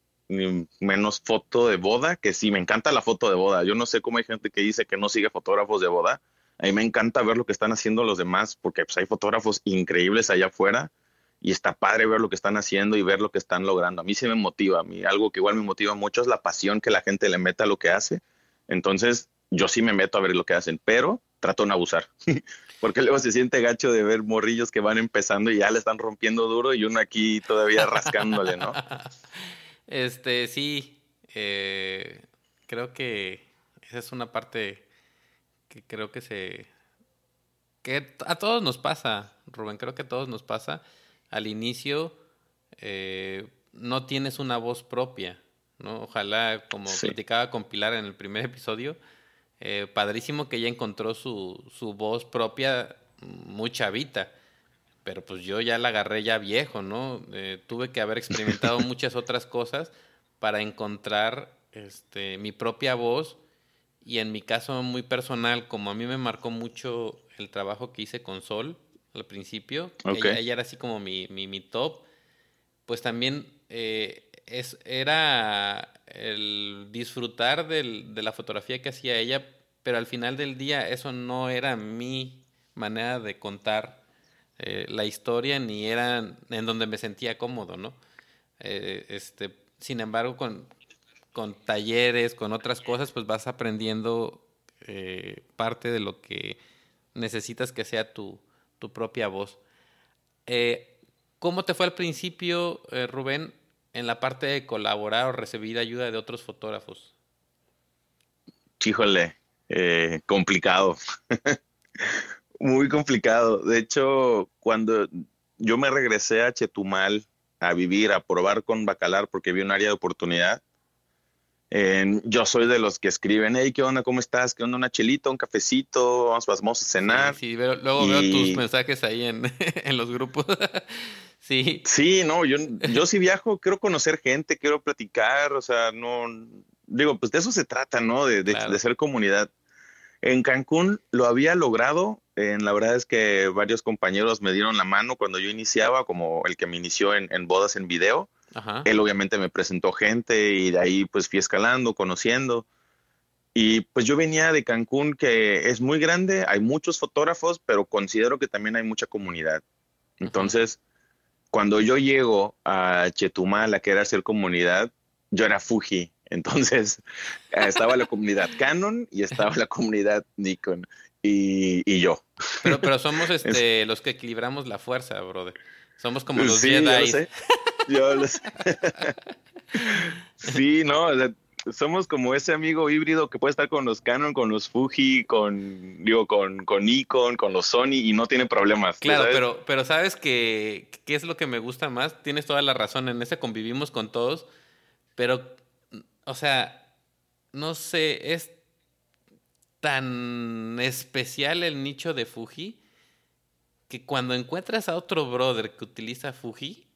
menos foto de boda, que sí, me encanta la foto de boda. Yo no sé cómo hay gente que dice que no sigue fotógrafos de boda. A mí me encanta ver lo que están haciendo los demás, porque pues, hay fotógrafos increíbles allá afuera y está padre ver lo que están haciendo y ver lo que están logrando. A mí sí me motiva, a mí algo que igual me motiva mucho es la pasión que la gente le meta a lo que hace. Entonces, yo sí me meto a ver lo que hacen, pero trato de no abusar. Porque luego se siente gacho de ver morrillos que van empezando y ya le están rompiendo duro y uno aquí todavía rascándole, ¿no? Este, sí, eh, creo que esa es una parte que creo que se... que a todos nos pasa, Rubén, creo que a todos nos pasa. Al inicio eh, no tienes una voz propia, ¿no? Ojalá, como criticaba con Pilar en el primer episodio, eh, padrísimo que ella encontró su, su voz propia muy chavita. Pero pues yo ya la agarré ya viejo, ¿no? Eh, tuve que haber experimentado muchas otras cosas para encontrar este, mi propia voz. Y en mi caso muy personal, como a mí me marcó mucho el trabajo que hice con Sol al principio, ella, era así como mi, mi, mi top, pues también eh, es, era el disfrutar del, de la fotografía que hacía ella, pero al final del día eso no era mi manera de contar eh, la historia ni era en donde me sentía cómodo, ¿no? Eh, este, sin embargo, con, con, talleres, con otras cosas, pues vas aprendiendo eh, parte de lo que necesitas que sea tu, tu propia voz. ¿Cómo te fue al principio, Rubén, en la parte de colaborar o recibir ayuda de otros fotógrafos? Híjole, eh, complicado. Muy complicado. De hecho, cuando yo me regresé a Chetumal a vivir, a probar con Bacalar porque vi un área de oportunidad, yo soy de los que escriben, hey, ¿qué onda? ¿Cómo estás? ¿Qué onda? Una chelita, un cafecito, vamos, vamos a cenar. Sí, luego veo tus mensajes ahí en, en los grupos. Sí. Sí, no, yo, yo sí viajo, quiero conocer gente, quiero platicar, o sea, no, digo, pues de eso se trata, ¿no? De, de, ser comunidad. En Cancún lo había logrado, en la verdad es que varios compañeros me dieron la mano cuando yo iniciaba, como el que me inició en, en bodas en video. Él obviamente me presentó gente y de ahí pues fui escalando, conociendo. Y pues yo venía de Cancún, que es muy grande, hay muchos fotógrafos, pero considero que también hay mucha comunidad. Entonces, cuando yo llego a Chetumal a querer hacer comunidad, yo era Fuji. Entonces eh, estaba la comunidad Canon y estaba la comunidad Nikon y, yo. Pero, pero somos este, los que equilibramos la fuerza, brother. Somos como los sí, Yo lo sé. Yo lo sé. sí, no, somos como ese amigo híbrido que puede estar con los Canon, con los Fuji, con digo, con, con Nikon, con los Sony y no tiene problemas. Claro, pero, pero sabes que qué es lo que me gusta más. Tienes toda la razón. En ese convivimos con todos, pero, o sea, no sé, es tan especial el nicho de Fuji que cuando encuentras a otro brother que utiliza Fuji,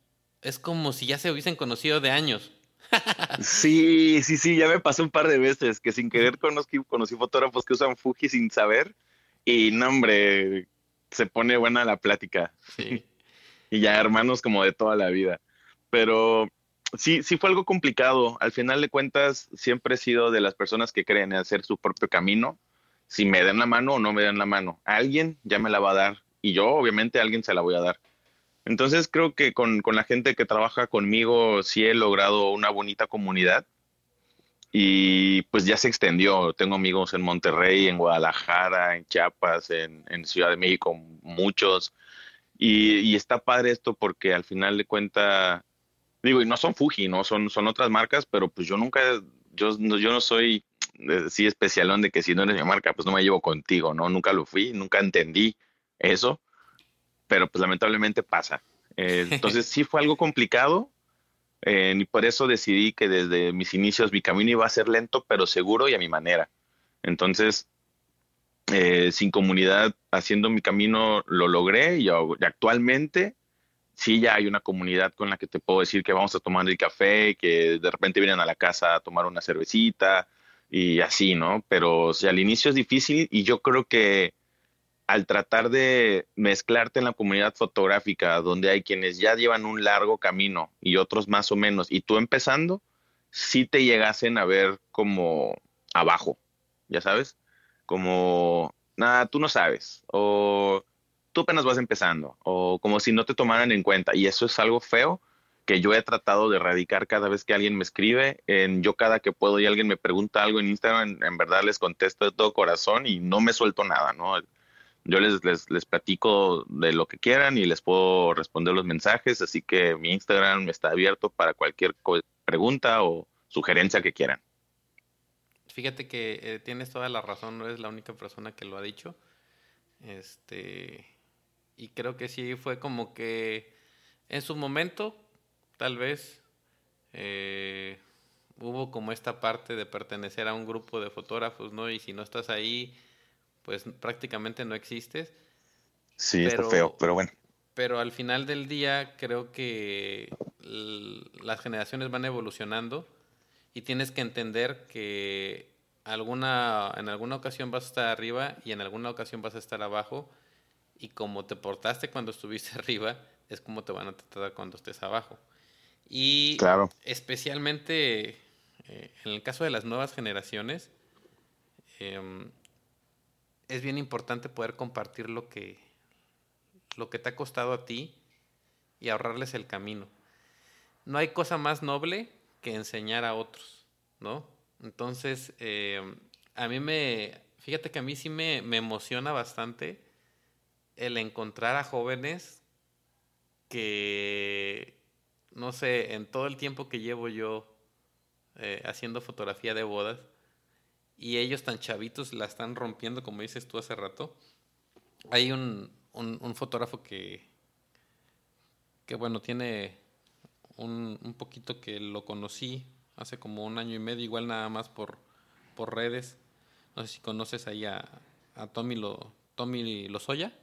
es como si ya se hubiesen conocido de años. Sí, sí, sí, ya me pasó un par de veces que sin querer conocí, conocí fotógrafos que usan Fuji sin saber y no, hombre, se pone buena la plática. Sí. y ya hermanos como de toda la vida. Pero sí, sí fue algo complicado. Al final de cuentas, siempre he sido de las personas que creen en hacer su propio camino. Si me dan la mano o no me dan la mano, alguien ya me la va a dar y yo obviamente a alguien se la voy a dar. Entonces creo que con, la gente que trabaja conmigo sí he logrado una bonita comunidad y pues ya se extendió. Tengo amigos en Monterrey, en Guadalajara, en Chiapas, en, Ciudad de México, muchos. Y, está padre esto porque al final de cuenta, digo, y no son Fuji, ¿no? Son, son otras marcas, pero pues yo nunca, yo, yo no soy sí especialón de que si no eres mi marca, pues no me llevo contigo, ¿no? Nunca lo fui, nunca entendí eso pero pues lamentablemente pasa. Eh, entonces sí fue algo complicado eh, y por eso decidí que desde mis inicios mi camino iba a ser lento pero seguro y a mi manera. Entonces, eh, sin comunidad, haciendo mi camino, lo logré y, actualmente sí ya hay una comunidad con la que te puedo decir que vamos a tomar el café, que de repente vienen a la casa a tomar una cervecita y así, ¿no? Pero al inicio es difícil y yo creo que al tratar de mezclarte en la comunidad fotográfica, donde hay quienes ya llevan un largo camino y otros más o menos, y tú empezando, sí te llegasen a ver como abajo, ya sabes, como, nada, tú no sabes, o tú apenas vas empezando, o como si no te tomaran en cuenta, y eso es algo feo que yo he tratado de erradicar cada vez que alguien me escribe. En, yo cada que puedo y alguien me pregunta algo en Instagram, en, verdad les contesto de todo corazón y no me suelto nada, ¿no? Yo les, les, les, platico de lo que quieran y les puedo responder los mensajes, así que mi Instagram está abierto para cualquier pregunta o sugerencia que quieran. Fíjate que eh, tienes toda la razón, no eres la única persona que lo ha dicho. Este, y creo que sí fue como que en su momento tal vez eh, hubo como esta parte de pertenecer a un grupo de fotógrafos, ¿no? Y si no estás ahí, pues prácticamente no existes. Sí, está feo, pero bueno. Pero al final del día creo que las generaciones van evolucionando y tienes que entender que alguna, en alguna ocasión vas a estar arriba y en alguna ocasión vas a estar abajo y como te portaste cuando estuviste arriba es como te van a tratar cuando estés abajo. Y claro. especialmente eh, en el caso de las nuevas generaciones, em, es bien importante poder compartir lo que, lo que te ha costado a ti y ahorrarles el camino. No hay cosa más noble que enseñar a otros, ¿no? Entonces, em, a mí me, fíjate que a mí sí me, me emociona bastante el encontrar a jóvenes que no sé, en todo el tiempo que llevo yo eh, haciendo fotografía de bodas, y ellos tan chavitos la están rompiendo, como dices tú hace rato. Hay un, un, fotógrafo que, que, bueno, tiene un, un, poquito que lo conocí hace como un año y medio, igual nada más por, por redes. No sé si conoces ahí a, a Tommy, lo, Tommy Lozoya.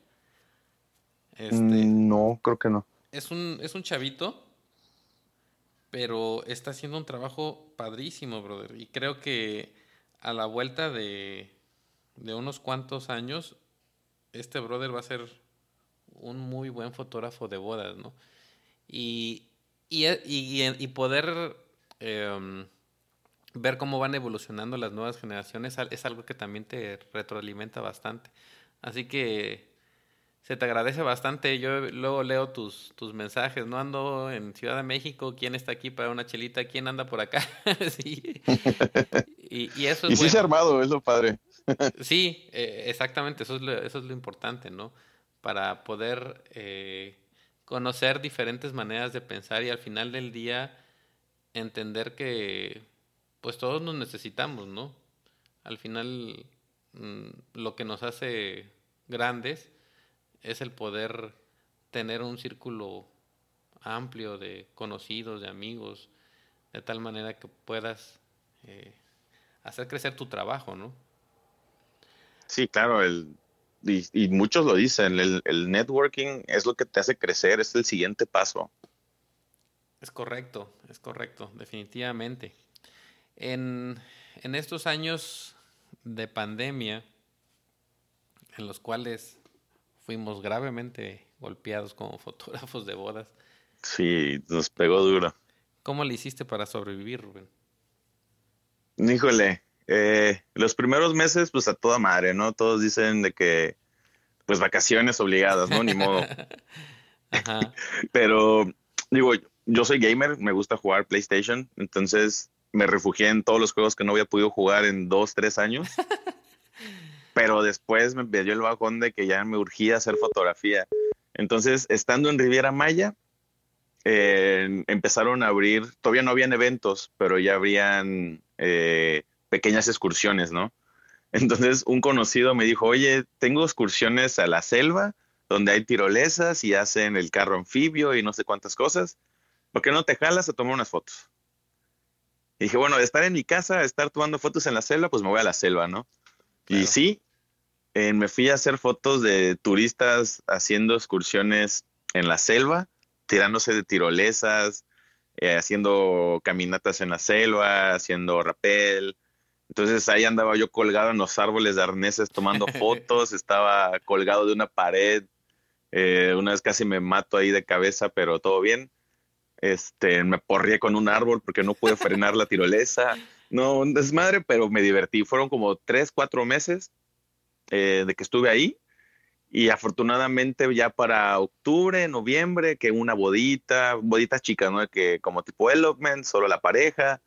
Este, no, creo que no. Es un, es un chavito pero está haciendo un trabajo padrísimo, brother. Y creo que a la vuelta de, de unos cuantos años, este brother va a ser un muy buen fotógrafo de bodas, ¿no? Y, y, y, poder em, ver cómo van evolucionando las nuevas generaciones es algo que también te retroalimenta bastante. Así que se te agradece bastante. Yo luego leo tus, tus mensajes. No ando en Ciudad de México. ¿Quién está aquí para una chelita? ¿Quién anda por acá? sí. Y, eso es. Y sí se ha armado, es lo padre. sí, eh, exactamente. Eso es, lo, eso es lo importante, ¿no? Para poder eh, conocer diferentes maneras de pensar y al final del día entender que, pues todos nos necesitamos, ¿no? Al final, mm, lo que nos hace grandes es el poder tener un círculo amplio de conocidos, de amigos, de tal manera que puedas eh, hacer crecer tu trabajo, ¿no? Sí, claro, el, y, muchos lo dicen, el, el, networking es lo que te hace crecer, es el siguiente paso. Es correcto, es correcto, definitivamente. En, en estos años de pandemia, en los cuales fuimos gravemente golpeados como fotógrafos de bodas. Sí, nos pegó duro. ¿Cómo le hiciste para sobrevivir, Rubén? Híjole, eh, los primeros meses, pues a toda madre, ¿no? Todos dicen de que, pues vacaciones obligadas, ¿no? Ni modo. Ajá. Pero, digo, yo soy gamer, me gusta jugar PlayStation, entonces me refugié en todos los juegos que no había podido jugar en dos, tres años. Pero después me dio el bajón de que ya me urgía hacer fotografía. Entonces, estando en Riviera Maya, eh, empezaron a abrir, todavía no habían eventos, pero ya habrían eh, pequeñas excursiones, ¿no? Entonces, un conocido me dijo, oye, tengo excursiones a la selva, donde hay tirolesas y hacen el carro anfibio y no sé cuántas cosas. ¿Por qué no te jalas a tomar unas fotos? Y dije, bueno, de estar en mi casa, estar tomando fotos en la selva, pues me voy a la selva, ¿no? Y sí, eh, me fui a hacer fotos de turistas haciendo excursiones en la selva, tirándose de tirolesas, eh, haciendo caminatas en la selva, haciendo rapel. Entonces ahí andaba yo colgado en los árboles de arneses tomando fotos, estaba colgado de una pared. Eh, una vez casi me mato ahí de cabeza, pero todo bien. Este, me porrié con un árbol porque no pude frenar la tirolesa. No, un desmadre, pero me divertí. Fueron como tres, cuatro meses eh, de que estuve ahí Y afortunadamente ya para octubre, noviembre, que una bodita, boditas chicas, ¿no? Que como tipo elopement, solo la pareja,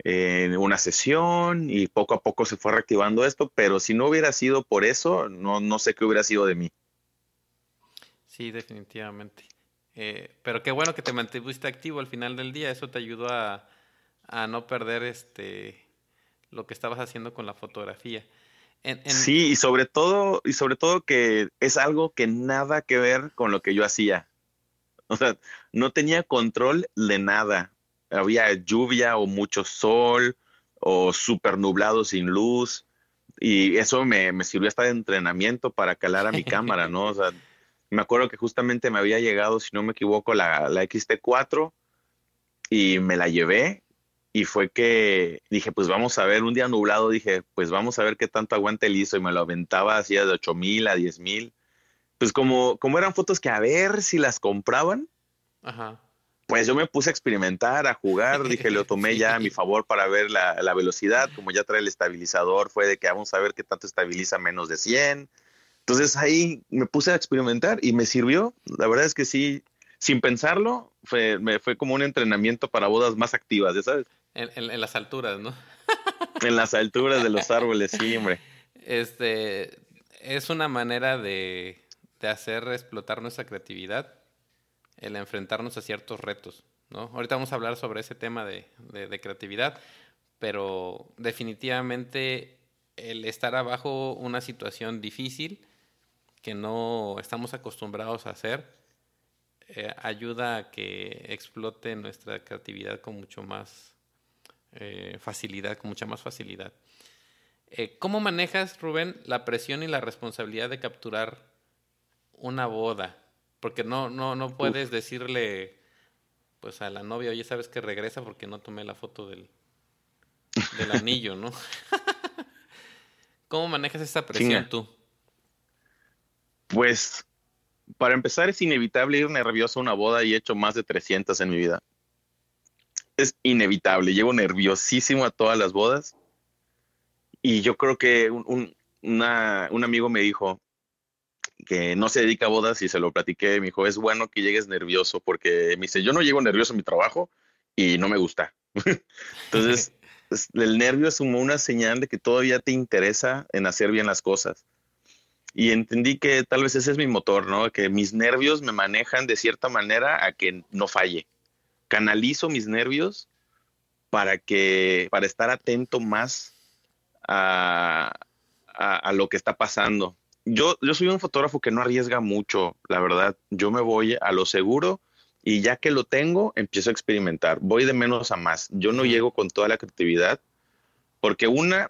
en una sesión y poco a poco se fue reactivando esto, pero si no hubiera sido por eso, no, no sé qué hubiera sido de mí. Sí, definitivamente. Eh, pero qué bueno que te mantuviste activo al final del día, eso te ayudó a, a no perder este lo que estabas haciendo con la fotografía. Sí, y sobre todo, y sobre todo que es algo que nada que ver con lo que yo hacía. O sea, no tenía control de nada. Había lluvia o mucho sol o súper nublado sin luz. Y eso me, me sirvió hasta de entrenamiento para calar a mi cámara, ¿no? O sea, me acuerdo que justamente me había llegado, si no me equivoco, la, la XT4 y me la llevé y fue que dije, pues vamos a ver, un día nublado, dije, pues vamos a ver qué tanto aguante el hizo y me lo aventaba así de 8 mil a 10 mil. Pues como, como eran fotos que a ver si las compraban, pues yo me puse a experimentar, a jugar, dije, lo tomé ya a mi favor para ver la, la, velocidad, como ya trae el estabilizador, fue de que vamos a ver qué tanto estabiliza menos de 100. Entonces ahí me puse a experimentar y me sirvió. La verdad es que sí, sin pensarlo, fue, me fue como un entrenamiento para bodas más activas, ¿ya sabes? En, las alturas, ¿no? en las alturas de los árboles, sí, hombre. Este, es una manera de, hacer explotar nuestra creatividad, el enfrentarnos a ciertos retos, ¿no? Ahorita vamos a hablar sobre ese tema de, de creatividad, pero definitivamente el estar abajo una situación difícil que no estamos acostumbrados a hacer, eh, ayuda a que explote nuestra creatividad con mucho más eh, facilidad, con mucha más facilidad. Eh, ¿Cómo manejas, Rubén, la presión y la responsabilidad de capturar una boda? Porque no, no, no puedes decirle pues a la novia, oye, sabes que regresa porque no tomé la foto del, del anillo, ¿no? ¿Cómo manejas esa presión tú? Pues, para empezar, es inevitable ir nervioso a una boda y he hecho más de 300 en mi vida es inevitable. Llevo nerviosísimo a todas las bodas. Y yo creo que un, amigo me dijo que no se dedica a bodas y se lo platiqué. Me dijo, es bueno que llegues nervioso porque me dice, yo no llego nervioso a mi trabajo y no me gusta. Entonces, el nervio es como una señal de que todavía te interesa en hacer bien las cosas. Y entendí que tal vez ese es mi motor, ¿no? Que mis nervios me manejan de cierta manera a que no falle canalizo mis nervios para que, para estar atento más a, lo que está pasando. Yo, yo soy un fotógrafo que no arriesga mucho, la verdad. Yo me voy a lo seguro y ya que lo tengo, empiezo a experimentar. Voy de menos a más. Yo no llego con toda la creatividad porque una,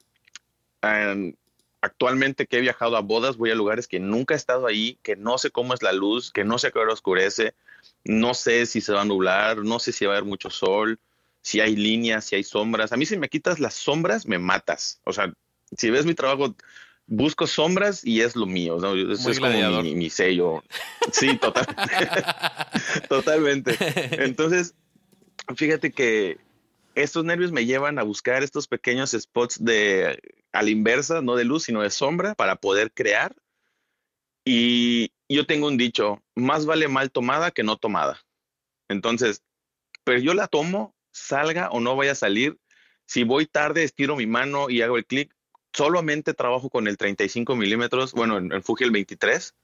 actualmente que he viajado a bodas, voy a lugares que nunca he estado ahí, que no sé cómo es la luz, que no sé a qué hora oscurece, no sé si se va a nublar, no sé si va a haber mucho sol, si hay líneas, si hay sombras. A mí si me quitas las sombras, me matas. O sea, si ves mi trabajo, busco sombras y es lo mío. Eso es como mi, sello. Sí, total. totalmente. Entonces, fíjate que estos nervios me llevan a buscar estos pequeños spots de a la inversa, no de luz, sino de sombra, para poder crear. Y, yo tengo un dicho, más vale mal tomada que no tomada. Entonces, pero yo la tomo, salga o no vaya a salir. Si voy tarde, estiro mi mano y hago el clic. Solamente trabajo con el 35 milímetros, bueno, en, el Fuji el 23.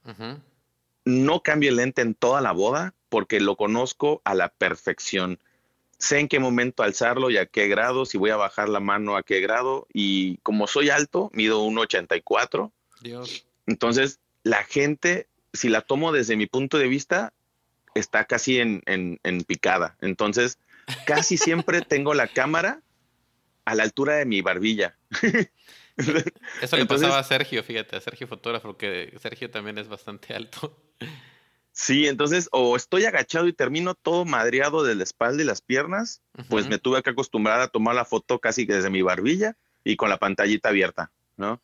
No cambio el lente en toda la boda porque lo conozco a la perfección. Sé en qué momento alzarlo y a qué grado, si voy a bajar la mano a qué grado. Y como soy alto, mido 1,84. Dios. Entonces, la gente si la tomo desde mi punto de vista, está casi en, picada. Entonces, casi siempre tengo la cámara a la altura de mi barbilla. Eso le pasaba a Sergio, fíjate, a Sergio fotógrafo, que Sergio también es bastante alto. Sí, entonces o estoy agachado y termino todo madreado de la espalda y las piernas, pues me tuve que acostumbrar a tomar la foto casi desde mi barbilla y con la pantallita abierta. ¿No?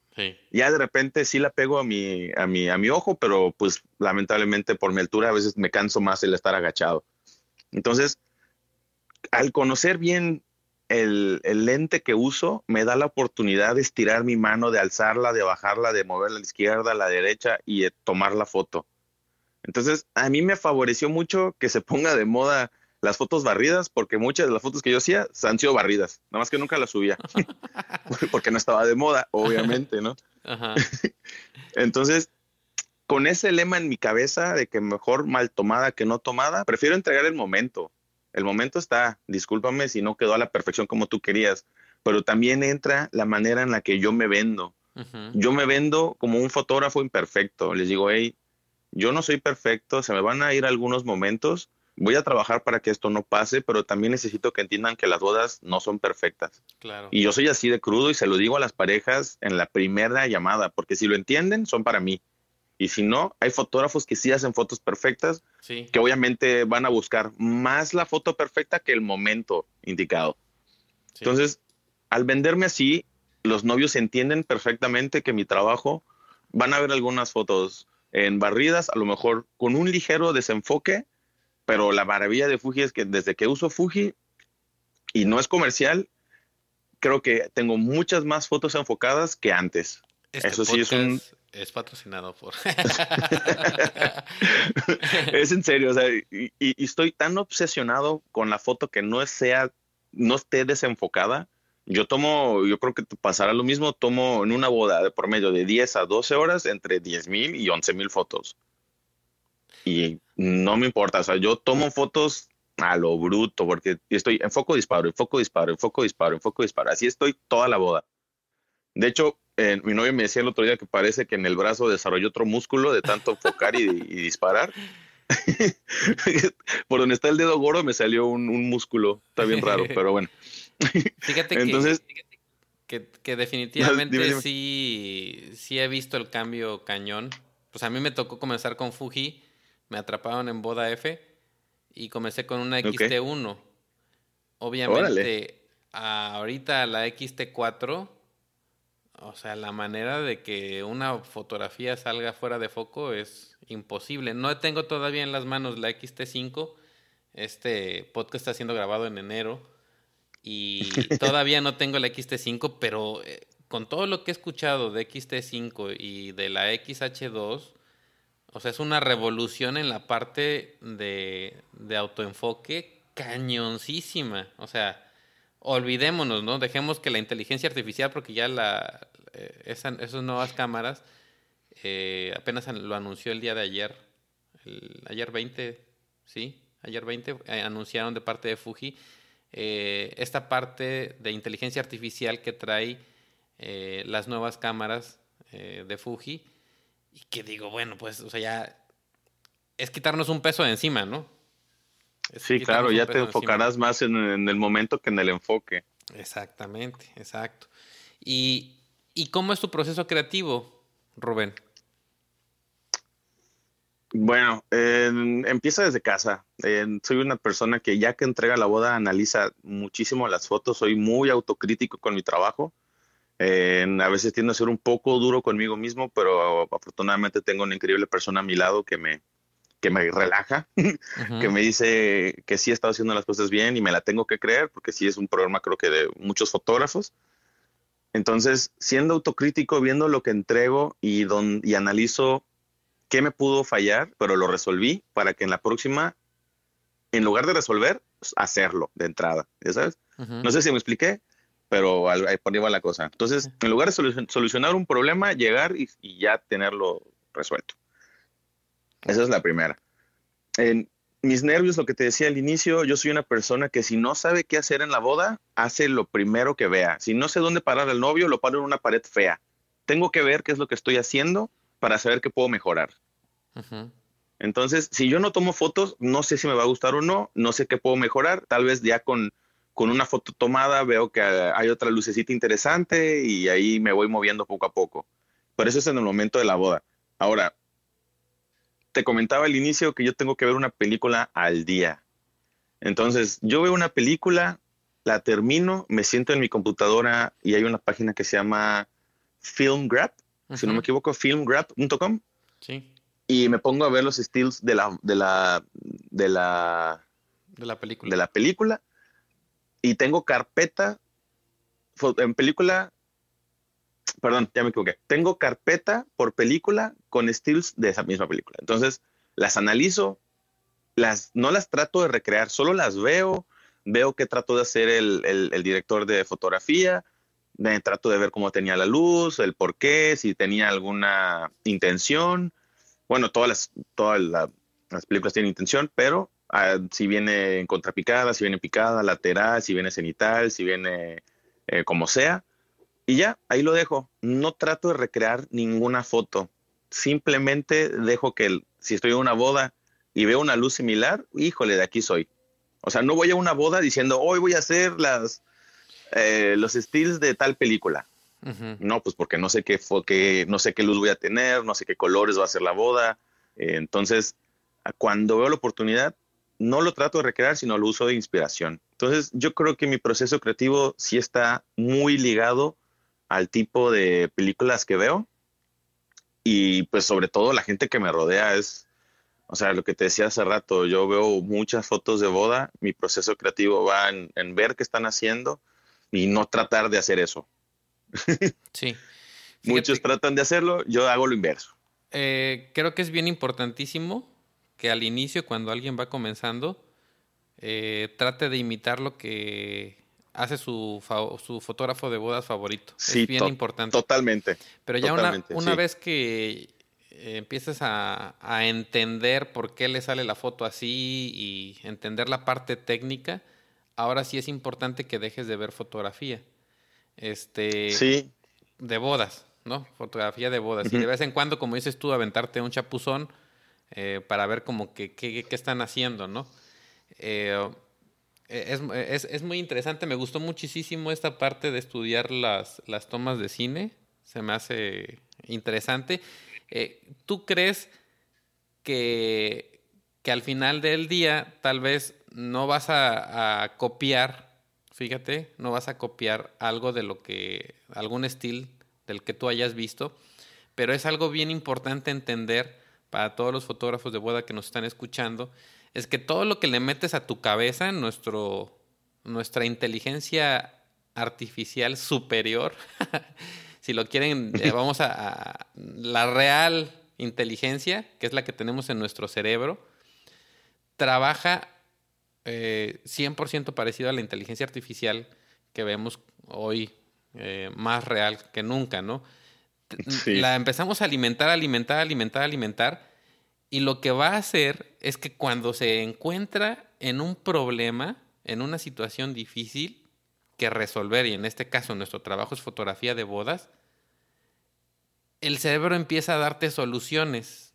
Ya de repente sí la pego a mi, a mi, a mi ojo, pero pues lamentablemente por mi altura a veces me canso más el estar agachado. Entonces, al conocer bien el, lente que uso me da la oportunidad de estirar mi mano, de alzarla, de bajarla, de moverla a la izquierda, a la derecha y de tomar la foto. Entonces, a mí me favoreció mucho que se ponga de moda las fotos barridas, porque muchas de las fotos que yo hacía han sido barridas, nada más que nunca las subía, porque no estaba de moda, obviamente, ¿no? Entonces, con ese lema en mi cabeza de que mejor mal tomada que no tomada, prefiero entregar el momento. El momento está, discúlpame si no quedó a la perfección como tú querías, pero también entra la manera en la que yo me vendo. Yo me vendo como un fotógrafo imperfecto. Les digo, hey, yo no soy perfecto, se me van a ir algunos momentos, voy a trabajar para que esto no pase, pero también necesito que entiendan que las bodas no son perfectas. Claro. Y yo soy así de crudo y se lo digo a las parejas en la primera llamada, porque si lo entienden, son para mí. Y si no, hay fotógrafos que sí hacen fotos perfectas, que obviamente van a buscar más la foto perfecta que el momento indicado. Entonces, al venderme así, los novios entienden perfectamente que mi trabajo, van a ver algunas fotos en barridas, a lo mejor con un ligero desenfoque, pero la maravilla de Fuji es que desde que uso Fuji y no es comercial, creo que tengo muchas más fotos enfocadas que antes. Este Eso sí es un es patrocinado por. es en serio, o sea, y, estoy tan obsesionado con la foto que no sea, no esté desenfocada. Yo tomo, yo creo que pasará lo mismo, tomo en una boda de por medio de 10 a 12 horas entre 10 mil y 11 mil fotos. Y no me importa, o sea, yo tomo fotos a lo bruto porque estoy en foco disparo, en foco disparo, en foco disparo, en foco disparo. Así estoy toda la boda. De hecho, eh, mi novio me decía el otro día que parece que en el brazo desarrolló otro músculo de tanto enfocar y, disparar. Por donde está el dedo gordo me salió un, músculo. Está bien raro, pero bueno. Fíjate Entonces, que, que, definitivamente sí, sí he visto el cambio cañón. Pues a mí me tocó comenzar con Fuji, me atraparon en Boda F y comencé con una XT1. Obviamente, ahorita la XT4 o sea, la manera de que una fotografía salga fuera de foco es imposible. No tengo todavía en las manos la XT5. Este podcast está siendo grabado en enero. Y todavía no tengo la XT5, pero eh, con todo lo que he escuchado de XT5 y de la XH2, o sea, es una revolución en la parte de, de autoenfoque cañoncísima. O sea, olvidémonos, ¿no? Dejemos que la inteligencia artificial, porque ya la, eh, esas nuevas cámaras, eh, apenas lo anunció el día de ayer, ayer 20, sí, ayer 20, eh, anunciaron de parte de Fuji esta parte de inteligencia artificial que trae las nuevas cámaras de Fuji. Y que digo, bueno, pues, o sea, ya es quitarnos un peso de encima, ¿no? sí, claro, ya te enfocarás más en, el momento que en el enfoque. Exactamente, exacto. ¿Y, cómo es tu proceso creativo, Rubén? Bueno, empieza desde casa. soy una persona que ya que entrega la boda analiza muchísimo las fotos, soy muy autocrítico con mi trabajo. A veces tiendo a ser un poco duro conmigo mismo, pero afortunadamente tengo una increíble persona a mi lado que me, que me relaja, que me dice que sí he estado haciendo las cosas bien y me la tengo que creer, porque sí es un programa creo que de muchos fotógrafos. Entonces, siendo autocrítico, viendo lo que entrego y, don, y analizo qué me pudo fallar, pero lo resolví para que en la próxima, en lugar de resolver, hacerlo de entrada, ¿ya sabes? No sé si me expliqué, pero ahí por ahí va la cosa. Entonces, en lugar de solucionar un problema, llegar y ya tenerlo resuelto. Esa es la primera. En mis nervios, lo que te decía al inicio, yo soy una persona que si no sabe qué hacer en la boda, hace lo primero que vea. Si no sé dónde parar al novio, lo paro en una pared fea. Tengo que ver qué es lo que estoy haciendo para saber qué puedo mejorar. Entonces, si yo no tomo fotos, no sé si me va a gustar o no, no sé qué puedo mejorar. Tal vez ya con, con una foto tomada veo que hay otra lucecita interesante y ahí me voy moviendo poco a poco. Pero eso es en el momento de la boda. Ahora, te comentaba al inicio que yo tengo que ver una película al día. Entonces, yo veo una película, la termino, me siento en mi computadora y hay una página que se llama FilmGrab, si no me equivoco, filmgrab.com. Sí. Y me pongo a ver los stills de la, de la, de la, de la película. De la película. Y tengo carpeta en película, perdón, ya me equivoqué, tengo carpeta por película con stills de esa misma película. Entonces, las analizo, las, no las trato de recrear, solo las veo, veo qué trató de hacer el, el, director de fotografía, me trato de ver cómo tenía la luz, el por qué, si tenía alguna intención. Bueno, todas las, todas las películas tienen intención, pero ah, si viene en contrapicada, si viene picada, lateral, si viene cenital, si viene eh, como sea. Y ya, ahí lo dejo. No trato de recrear ninguna foto. Simplemente dejo que si estoy en una boda y veo una luz similar, híjole, de aquí soy. O sea, no voy a una boda diciendo, hoy voy a hacer las, eh, los estilos de tal película. No, pues porque no sé qué, qué, no sé qué luz voy a tener, no sé qué colores va a ser la boda. Eh, entonces, cuando veo la oportunidad, no lo trato de recrear, sino lo uso de inspiración. Entonces, yo creo que mi proceso creativo sí está muy ligado al tipo de películas que veo y pues sobre todo la gente que me rodea es, o sea, lo que te decía hace rato, yo veo muchas fotos de boda, mi proceso creativo va en, ver qué están haciendo y no tratar de hacer eso. Sí. Muchos tratan de hacerlo, yo hago lo inverso. Eh, creo que es bien importantísimo que al inicio, cuando alguien va comenzando, eh, trate de imitar lo que hace su, su fotógrafo de bodas favorito. Sí, es bien importante. Totalmente. Pero ya una, vez que eh, empiezas a, entender por qué le sale la foto así y entender la parte técnica, ahora sí es importante que dejes de ver fotografía. Este, sí. De bodas, ¿no? Fotografía de bodas. Y de vez en cuando, como dices tú, aventarte un chapuzón eh, para ver como que qué están haciendo, ¿no? Eh, es, muy interesante, me gustó muchísimo esta parte de estudiar las, las tomas de cine, se me hace interesante. Eh, ¿Tú crees que, que, al final del día tal vez no vas a, copiar, fíjate, no vas a copiar algo de lo que, algún estilo del que tú hayas visto, pero es algo bien importante entender para todos los fotógrafos de boda que nos están escuchando, es que todo lo que le metes a tu cabeza, nuestro, nuestra inteligencia artificial superior, si lo quieren, eh, vamos a, la real inteligencia, que es la que tenemos en nuestro cerebro, trabaja 100% eh, parecido a la inteligencia artificial que vemos hoy eh, más real que nunca, ¿no? La empezamos a alimentar, alimentar, alimentar, alimentar y lo que va a hacer es que cuando se encuentra en un problema, en una situación difícil que resolver, y en este caso nuestro trabajo es fotografía de bodas, el cerebro empieza a darte soluciones.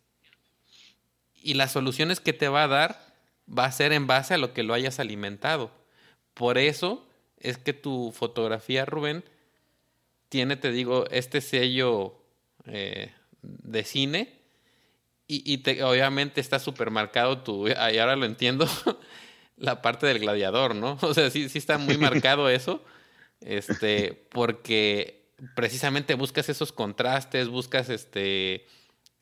Y las soluciones que te va a dar va a ser en base a lo que lo hayas alimentado. Por eso es que tu fotografía, Rubén, tiene, te digo, este sello eh, de cine y, te, obviamente está súper marcado tu, ahora lo entiendo, la parte del gladiador, ¿no? O sea, sí, sí está muy marcado eso, este, porque precisamente buscas esos contrastes, buscas este,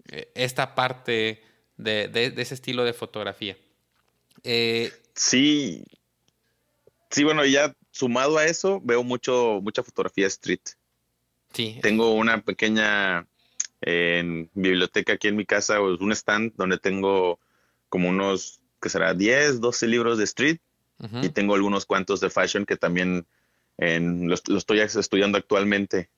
e, esta parte de, de, ese estilo de fotografía. Eh, sí, sí, bueno, ya sumado a eso, veo mucho, mucha fotografía street. Sí. Tengo una pequeña en biblioteca aquí en mi casa, o un stand donde tengo como unos, que será 10, 12 libros de street y tengo algunos cuantos de fashion que también en, los, estoy estudiando actualmente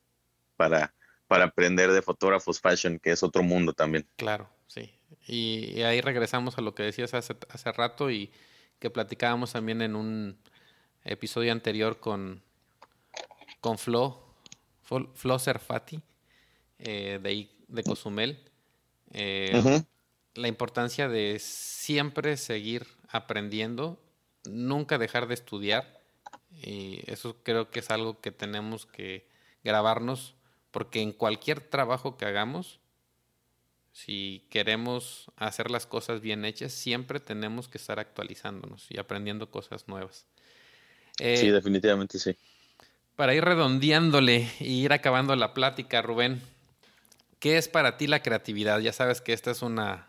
para, para aprender de fotógrafos fashion, que es otro mundo también. Claro, sí. Y, ahí regresamos a lo que decías hace, hace rato y que platicábamos también en un episodio anterior con, con Flo, Flo Serfati, eh, de, de Cozumel, eh, la importancia de siempre seguir aprendiendo, nunca dejar de estudiar. Y eso creo que es algo que tenemos que grabarnos, porque en cualquier trabajo que hagamos, si queremos hacer las cosas bien hechas, siempre tenemos que estar actualizándonos y aprendiendo cosas nuevas. Eh, sí, definitivamente sí. Para ir redondeándole y ir acabando la plática, Rubén, ¿Qué es para ti la creatividad? Ya sabes que esta es una,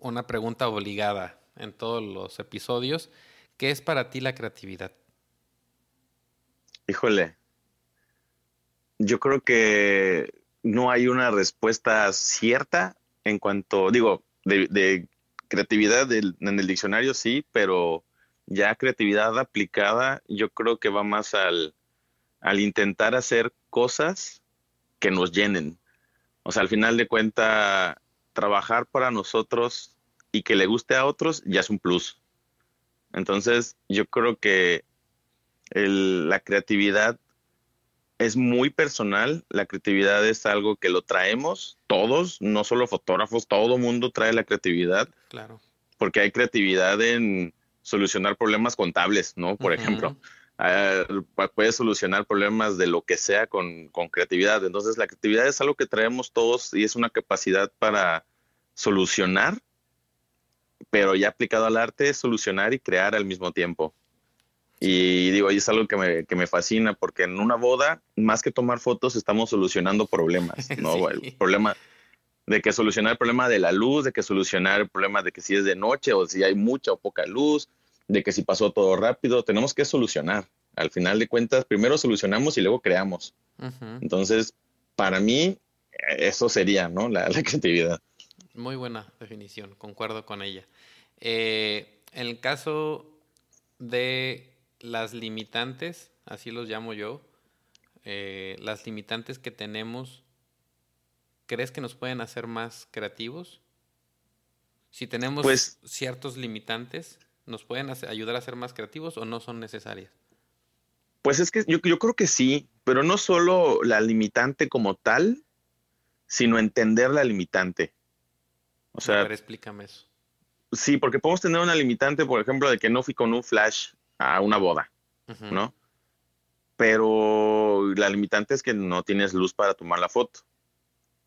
una pregunta obligada en todos los episodios. ¿Qué es para ti la creatividad? Híjole, yo creo que no hay una respuesta cierta en cuanto, digo, de, creatividad en el diccionario sí, pero ya creatividad aplicada yo creo que va más al, al intentar hacer cosas que nos llenen. O sea, al final de cuenta, trabajar para nosotros y que le guste a otros ya es un plus. Entonces, yo creo que la creatividad es muy personal. La creatividad es algo que lo traemos todos, no solo fotógrafos, todo mundo trae la creatividad. Claro. Porque hay creatividad en solucionar problemas contables, ¿no? Por ejemplo. Ah, puedes solucionar problemas de lo que sea con, con, creatividad. Entonces, la creatividad es algo que traemos todos y es una capacidad para solucionar, pero ya aplicado al arte, es solucionar y crear al mismo tiempo. Y digo, y es algo que me, que me, fascina porque en una boda, más que tomar fotos, estamos solucionando problemas, ¿no? El problema de que solucionar el problema de la luz, de que solucionar el problema de que si es de noche o si hay mucha o poca luz, de que si pasó todo rápido, tenemos que solucionar. Al final de cuentas, primero solucionamos y luego creamos. Entonces, para mí, eso sería, ¿no? La, creatividad. Muy buena definición, concuerdo con ella. Eh, en el caso de las limitantes, así los llamo yo, eh, las limitantes que tenemos, ¿crees que nos pueden hacer más creativos? Si tenemos pues ciertos limitantes, ¿nos pueden ayudar a ser más creativos o no son necesarias? Pues es que yo, yo creo que sí, pero no solo la limitante como tal, sino entender la limitante. O sea, a ver, explícame eso. Sí, porque podemos tener una limitante, por ejemplo, de que no fui con un flash a una boda, ¿no? Pero la limitante es que no tienes luz para tomar la foto.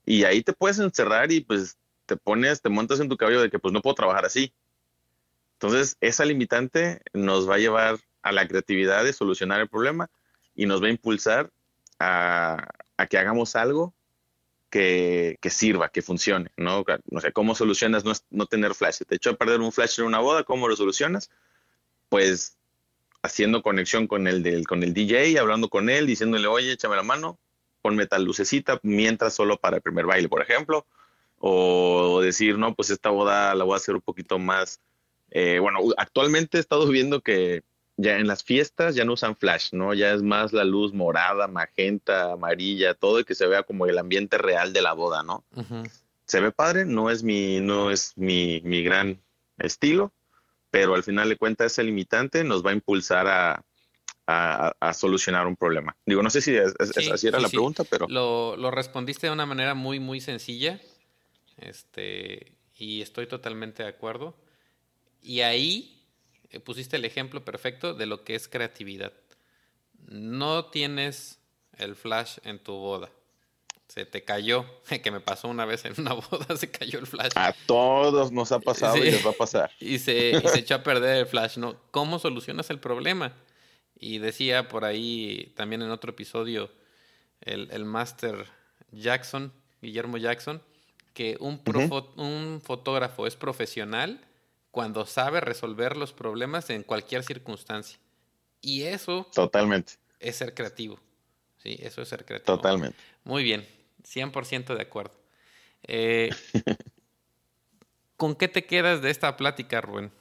Y ahí te puedes encerrar y pues te pones, te montas en tu cabello de que pues no puedo trabajar así. Entonces, esa limitante nos va a llevar a la creatividad de solucionar el problema y nos va a impulsar a, que hagamos algo que, sirva, que funcione, ¿no? No sé, ¿cómo solucionas no, no tener flash? Te echó a perder un flash en una boda, ¿cómo lo solucionas? Pues haciendo conexión con el, del, con el DJ, hablando con él, diciéndole, oye, échame la mano, ponme tal lucecita, mientras solo para el primer baile, por ejemplo. O decir, no, pues esta boda la voy a hacer un poquito más. Eh, bueno, actualmente he estado viendo que ya en las fiestas ya no usan flash, ¿no? Ya es más la luz morada, magenta, amarilla, todo y que se vea como el ambiente real de la boda, ¿no? Se ve padre, no es mi, no es mi, mi gran estilo, pero al final de cuentas ese limitante nos va a impulsar a, solucionar un problema. Digo, no sé si así era la pregunta, pero... Lo, lo, respondiste de una manera muy, muy sencilla, este, y estoy totalmente de acuerdo. Y ahí eh, pusiste el ejemplo perfecto de lo que es creatividad. No tienes el flash en tu boda se te cayó, que me pasó una vez en una boda, se cayó el flash. A todos nos ha pasado y les va a pasar. Y se, se echó a perder el flash, ¿no? ¿Cómo solucionas el problema? Y decía por ahí también en otro episodio el, el Master Jackson, Guillermo Jackson, que un, un fotógrafo es profesional cuando sabe resolver los problemas en cualquier circunstancia. Y eso... Totalmente. Es ser creativo. Sí, eso es ser creativo. Totalmente. Muy bien. 100% de acuerdo. Eh, ¿Con qué te quedas de esta plática, Rubén?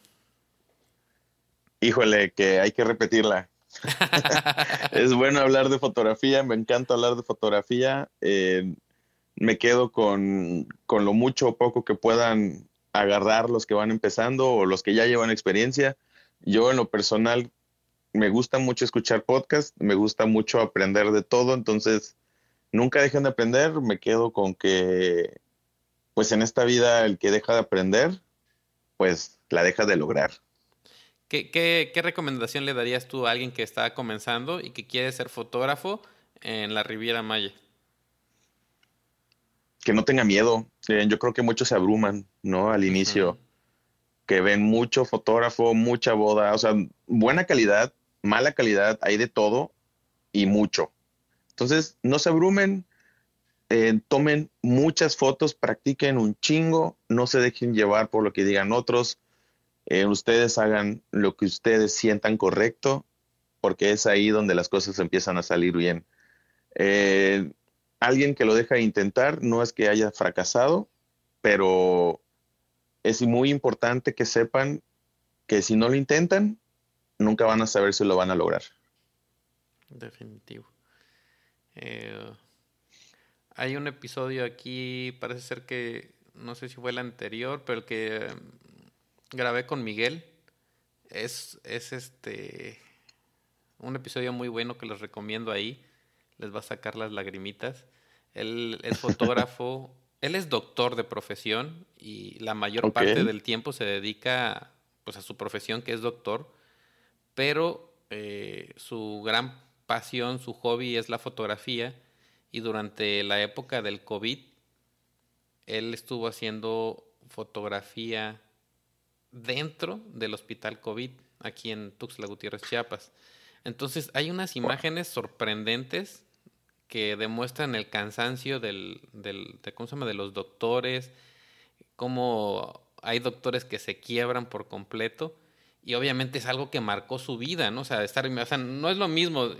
Híjole, que hay que repetirla. es bueno hablar de fotografía, me encanta hablar de fotografía. Eh, me quedo con, con, lo mucho o poco que puedan agarrar los que van empezando o los que ya llevan experiencia. Yo en lo personal me gusta mucho escuchar podcast, me gusta mucho aprender de todo, entonces nunca dejen de aprender, me quedo con que, pues en esta vida el que deja de aprender, pues la deja de lograr. ¿Qué, qué, qué recomendación le darías tú a alguien que está comenzando y que quiere ser fotógrafo en la Riviera Maya? Que no tenga miedo. Eh, yo creo que muchos se abruman, ¿no? Al inicio. Que ven mucho fotógrafo, mucha boda, o sea, buena calidad, mala calidad, hay de todo y mucho. Entonces, no se abrumen, eh, tomen muchas fotos, practiquen un chingo, no se dejen llevar por lo que digan otros, eh, ustedes hagan lo que ustedes sientan correcto porque es ahí donde las cosas empiezan a salir bien. Eh, alguien que lo deja de intentar no es que haya fracasado, pero es muy importante que sepan que si no lo intentan, nunca van a saber si lo van a lograr. Definitivo. Eh, hay un episodio aquí, parece ser que, no sé si fue el anterior, pero el que mm, grabé con Miguel. Es, es este un episodio muy bueno que les recomiendo ahí. Les va a sacar las lagrimitas. Él es fotógrafo, él es doctor de profesión y la mayor parte del tiempo se dedica pues, a su profesión, que es doctor, pero eh, su gran pasión, su hobby es la fotografía y durante la época del COVID, él estuvo haciendo fotografía dentro del hospital COVID aquí en Tuxtla Gutiérrez, Chiapas. Entonces hay unas imágenes sorprendentes que demuestran el cansancio del, del, de, ¿cómo se llama? de los doctores, cómo hay doctores que se quiebran por completo y obviamente es algo que marcó su vida, ¿no? O sea, estar, o sea, no es lo mismo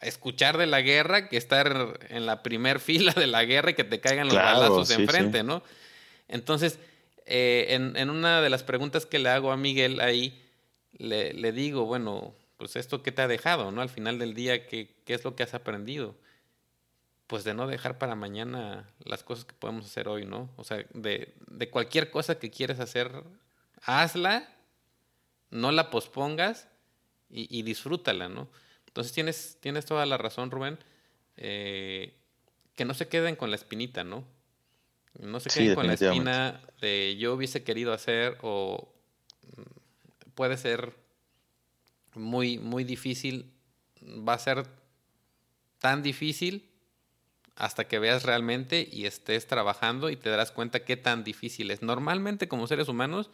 escuchar de la guerra que estar en la primer fila de la guerra y que te caigan los balazos enfrente, ¿no? Entonces, eh, en, en, una de las preguntas que le hago a Miguel ahí, le, le, digo, bueno, pues esto qué te ha dejado, ¿no? Al final del día, ¿qué, ¿qué es lo que has aprendido? Pues de no dejar para mañana las cosas que podemos hacer hoy, ¿no? O sea, de, de cualquier cosa que quieres hacer, hazla, no la pospongas y, y disfrútala, ¿no? Entonces tienes, tienes toda la razón, Rubén. Eh, que no se queden con la espinita, ¿no? No se queden con la espina de yo hubiese querido hacer o mm, puede ser muy, muy difícil. Va a ser tan difícil hasta que veas realmente y estés trabajando y te darás cuenta qué tan difícil es. Normalmente como seres humanos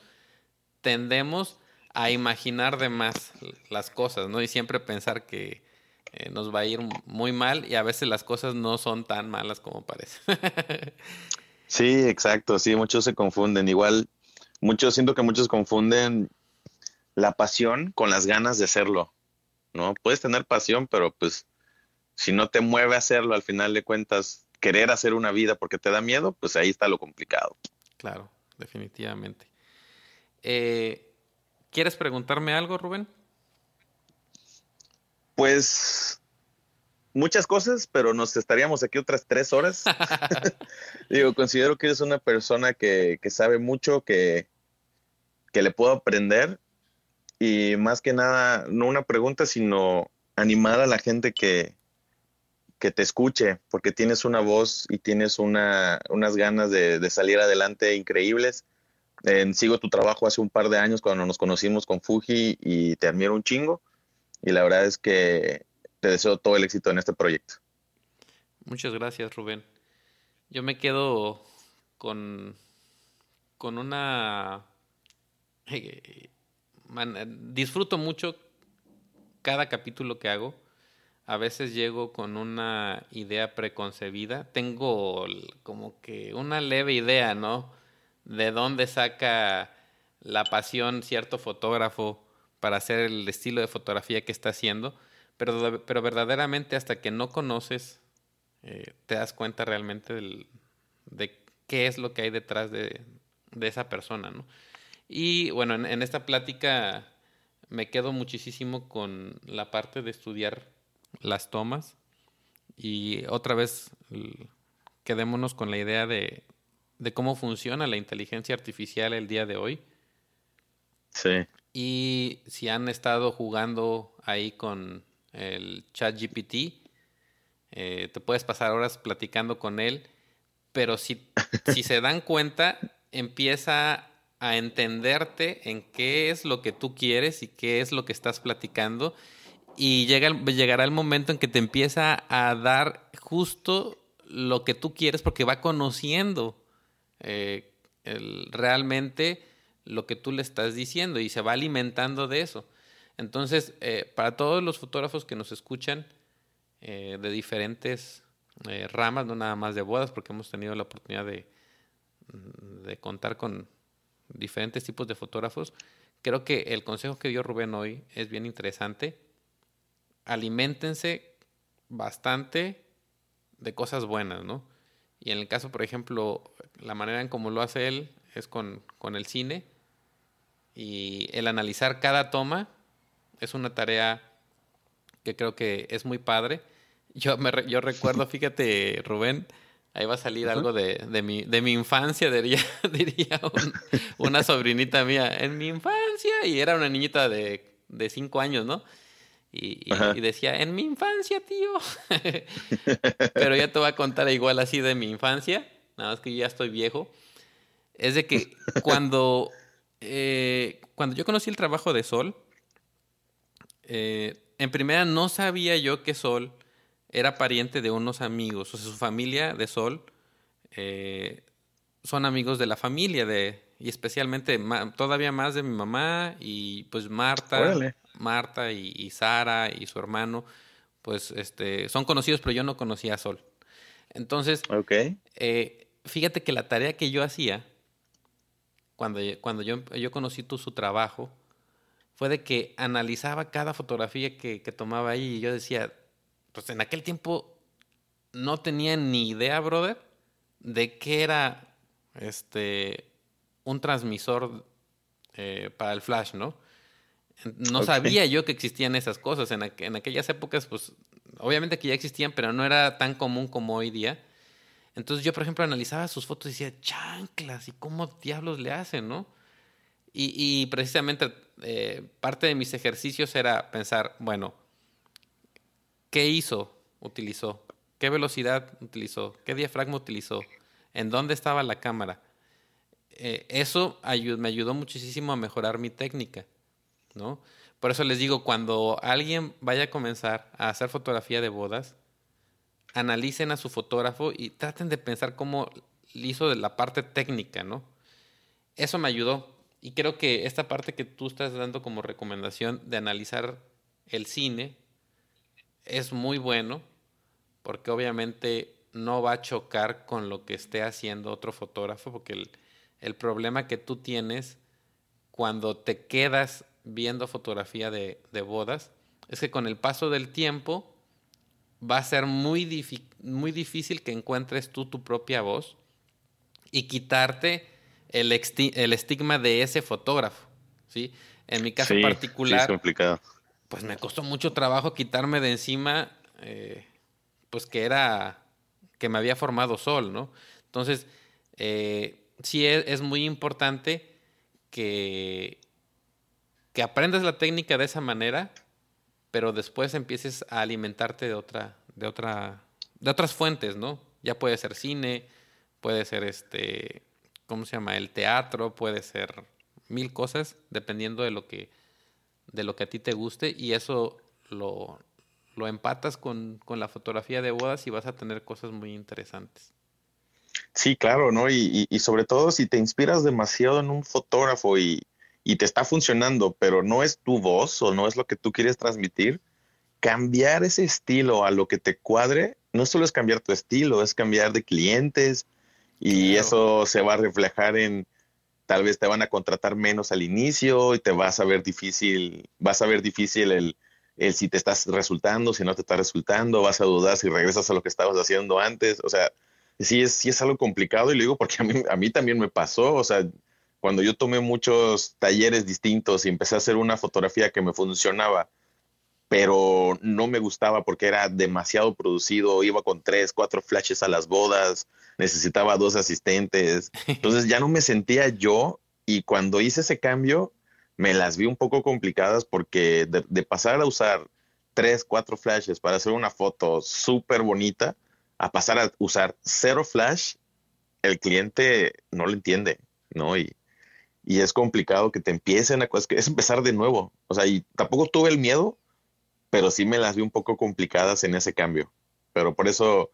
tendemos a imaginar de más las cosas, ¿no? Y siempre pensar que eh, nos va a ir muy mal y a veces las cosas no son tan malas como parece. sí, exacto, sí, muchos se confunden. Igual, muchos, siento que muchos confunden la pasión con las ganas de hacerlo, ¿no? Puedes tener pasión, pero pues si no te mueve a hacerlo, al final de cuentas, querer hacer una vida porque te da miedo, pues ahí está lo complicado. Claro, definitivamente. Eh, ¿Quieres preguntarme algo, Rubén? Pues muchas cosas, pero nos estaríamos aquí otras tres horas. Digo, considero que eres una persona que, sabe mucho, que, que le puedo aprender y más que nada, no una pregunta, sino animar a la gente que, que te escuche, porque tienes una voz y tienes una, unas ganas de, de salir adelante increíbles sigo tu trabajo hace un par de años cuando nos conocimos con Fuji y te admiro un chingo. Y la verdad es que te deseo todo el éxito en este proyecto. Muchas gracias, Rubén. Yo me quedo con, con una... disfruto mucho cada capítulo que hago. A veces llego con una idea preconcebida. Tengo como que una leve idea, ¿no? de dónde saca la pasión cierto fotógrafo para hacer el estilo de fotografía que está haciendo, pero, pero verdaderamente hasta que no conoces, eh, te das cuenta realmente de qué es lo que hay detrás de, esa persona, ¿no? Y bueno, en, esta plática me quedo muchísimo con la parte de estudiar las tomas y otra vez quedémonos con la idea de de cómo funciona la inteligencia artificial el día de hoy. Sí. Y si han estado jugando ahí con el chat GPT, eh, te puedes pasar horas platicando con él, pero si, si se dan cuenta, empieza a entenderte en qué es lo que tú quieres y qué es lo que estás platicando. Y llega, llegará el momento en que te empieza a dar justo lo que tú quieres porque va conociendo eh, realmente lo que tú le estás diciendo y se va alimentando de eso. Entonces, eh, para todos los fotógrafos que nos escuchan eh, de diferentes ramas, no nada más de bodas, porque hemos tenido la oportunidad de, de contar con diferentes tipos de fotógrafos, creo que el consejo que dio Rubén hoy es bien interesante alimentense bastante de cosas buenas, ¿no? Y en el caso, por ejemplo, la manera en cómo lo hace él es con, con el cine y el analizar cada toma es una tarea que creo que es muy padre. Yo, me, yo recuerdo, fíjate, Rubén, ahí va a salir algo de, de, mi, de mi infancia, diría, diría una sobrinita mía, en mi infancia, y era una niñita de, de cinco años, ¿no? Y, decía, en mi infancia, tío. Pero ya te voy a contar igual así de mi infancia, nada más que yo ya estoy viejo. Es de que cuando, eh, cuando yo conocí el trabajo de Sol, eh, en primera no sabía yo que Sol era pariente de unos amigos. O sea, su familia de Sol eh, son amigos de la familia de, y especialmente todavía más de mi mamá y pues Marta, Marta y, Sara y su hermano, pues este, son conocidos, pero yo no conocía a Sol. Entonces, eh, fíjate que la tarea que yo hacía, cuando, cuando yo, yo conocí tu, su trabajo, fue de que analizaba cada fotografía que, que tomaba ahí y yo decía, pues en aquel tiempo no tenía ni idea, brother, de qué era este un transmisor eh, para el flash, ¿no? No sabía yo que existían esas cosas. En, en, aquellas épocas, pues, obviamente que ya existían, pero no era tan común como hoy día. Entonces yo, por ejemplo, analizaba sus fotos y decía, chanclas, ¿y cómo diablos le hacen, no? Y, y precisamente eh, parte de mis ejercicios era pensar, bueno, ¿qué hizo? Utilizó. ¿Qué velocidad utilizó? ¿Qué diafragma utilizó? ¿En dónde estaba la cámara? Eh, eso me ayudó muchísimo a mejorar mi técnica. Por eso les digo, cuando alguien vaya a comenzar a hacer fotografía de bodas, analicen a su fotógrafo y traten de pensar cómo hizo de la parte técnica. Eso me ayudó. Y creo que esta parte que tú estás dando como recomendación de analizar el cine es muy bueno, porque obviamente no va a chocar con lo que esté haciendo otro fotógrafo, porque el problema que tú tienes cuando te quedas viendo fotografía de, bodas es que con el paso del tiempo va a ser muy, muy difícil que encuentres tú tu propia voz y quitarte el, el estigma de ese fotógrafo. ¿sí? En mi caso particular, complicado. pues me costó mucho trabajo quitarme de encima, eh, pues que era, que me había formado Sol, ¿no? Entonces, eh, sí es muy importante que que aprendas la técnica de esa manera, pero después empieces a alimentarte de otra, de otra, de otras fuentes, ¿no? Ya puede ser cine, puede ser este, ¿cómo se llama? El teatro, puede ser mil cosas, dependiendo de lo que, de lo que a ti te guste, y eso lo, lo empatas con, con la fotografía de bodas y vas a tener cosas muy interesantes. Sí, claro, ¿no? Y, y, sobre todo si te inspiras demasiado en un fotógrafo y, y te está funcionando, pero no es tu voz o no es lo que tú quieres transmitir, cambiar ese estilo a lo que te cuadre, no solo es cambiar tu estilo, es cambiar de clientes y eso se va a reflejar en tal vez te van a contratar menos al inicio y te vas a ver difícil, vas a ver difícil el, el si te estás resultando, si no te está resultando, vas a dudar si regresas a lo que estabas haciendo antes, o sea, sí es, sí es algo complicado y lo digo porque a mí, a mí también me pasó, o sea, cuando yo tomé muchos talleres distintos y empecé a hacer una fotografía que me funcionaba, pero no me gustaba porque era demasiado producido, iba con tres, cuatro flashes a las bodas, necesitaba dos asistentes, entonces ya no me sentía yo y cuando hice ese cambio me las vi un poco complicadas porque de, pasar a usar tres, cuatro flashes para hacer una foto súper bonita, a pasar a usar cero flash, el cliente no lo entiende, ¿no? Y, y es complicado que te empiecen a es empezar de nuevo. O sea, y tampoco tuve el miedo, pero sí me las vi un poco complicadas en ese cambio. Pero por eso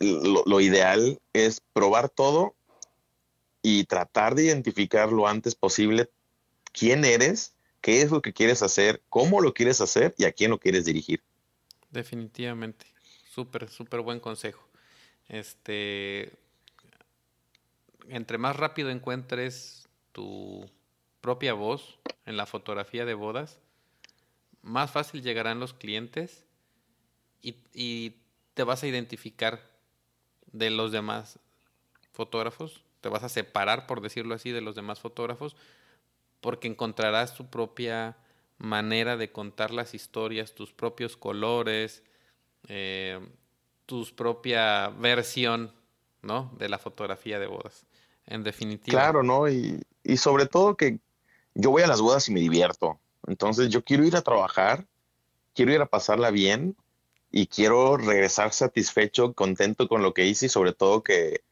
lo, ideal es probar todo y tratar de identificar lo antes posible quién eres, qué es lo que quieres hacer, cómo lo quieres hacer y a quién lo quieres dirigir. Definitivamente. Súper, súper buen consejo. Este, entre más rápido encuentres tu propia voz en la fotografía de bodas, más fácil llegarán los clientes y, te vas a identificar de los demás fotógrafos, te vas a separar, por decirlo así, de los demás fotógrafos, porque encontrarás tu propia manera de contar las historias, tus propios colores, eh, tu propia versión, ¿no? De la fotografía de bodas, en definitiva. Claro, ¿no? Y, y sobre todo que yo voy a las bodas y me divierto. Entonces yo quiero ir a trabajar, quiero ir a pasarla bien y quiero regresar satisfecho, contento con lo que hice y sobre todo que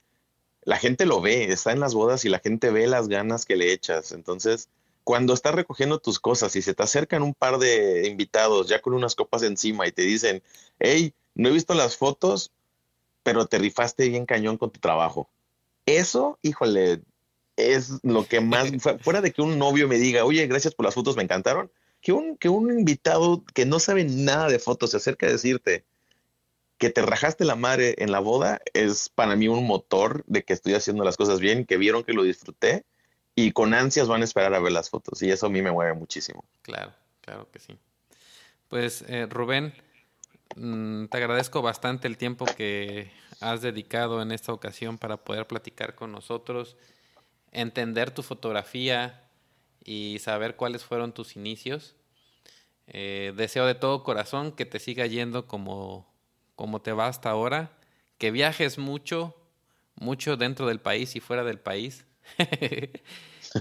la gente lo ve, está en las bodas y la gente ve las ganas que le echas. Entonces, cuando estás recogiendo tus cosas y se te acercan un par de invitados ya con unas copas encima y te dicen, hey, no he visto las fotos, pero te rifaste bien cañón con tu trabajo. Eso, híjole, es lo que más, fuera de que un novio me diga, oye, gracias por las fotos, me encantaron, que un, que un invitado que no sabe nada de fotos se acerca a decirte que te rajaste la madre en la boda, es para mí un motor de que estoy haciendo las cosas bien, que vieron que lo disfruté y con ansias van a esperar a ver las fotos y eso a mí me mueve muchísimo. Claro, claro que sí. Pues eh, Rubén, mm, te agradezco bastante el tiempo que has dedicado en esta ocasión para poder platicar con nosotros entender tu fotografía y saber cuáles fueron tus inicios. Eh, deseo de todo corazón que te siga yendo como, como te va hasta ahora, que viajes mucho, mucho dentro del país y fuera del país.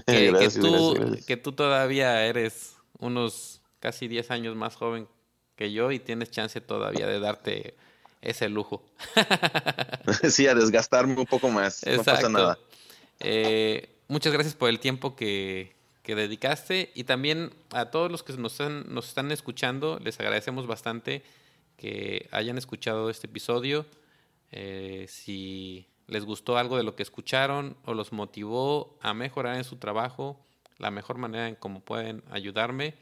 que, tú, que tú todavía eres unos casi 10 años más joven que yo y tienes chance todavía de darte ese lujo. sí, a desgastarme un poco más. No pasa nada. Eh, muchas gracias por el tiempo que, dedicaste y también a todos los que nos están, nos están escuchando, les agradecemos bastante que hayan escuchado este episodio. Eh, si les gustó algo de lo que escucharon o los motivó a mejorar en su trabajo, la mejor manera en cómo pueden ayudarme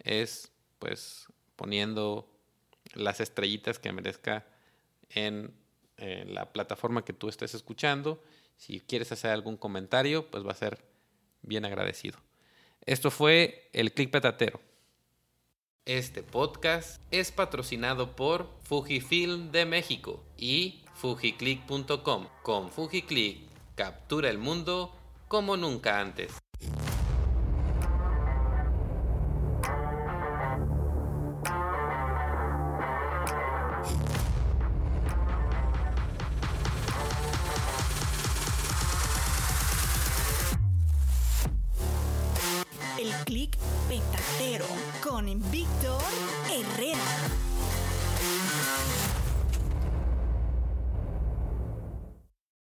es pues poniendo las estrellitas que merezca en la plataforma que tú estés escuchando si quieres hacer algún comentario, pues va a ser bien agradecido. Esto fue el Click Petatero. Este podcast es patrocinado por Fujifilm de México y fujiclick.com. Con Fujiclick captura el mundo como nunca antes.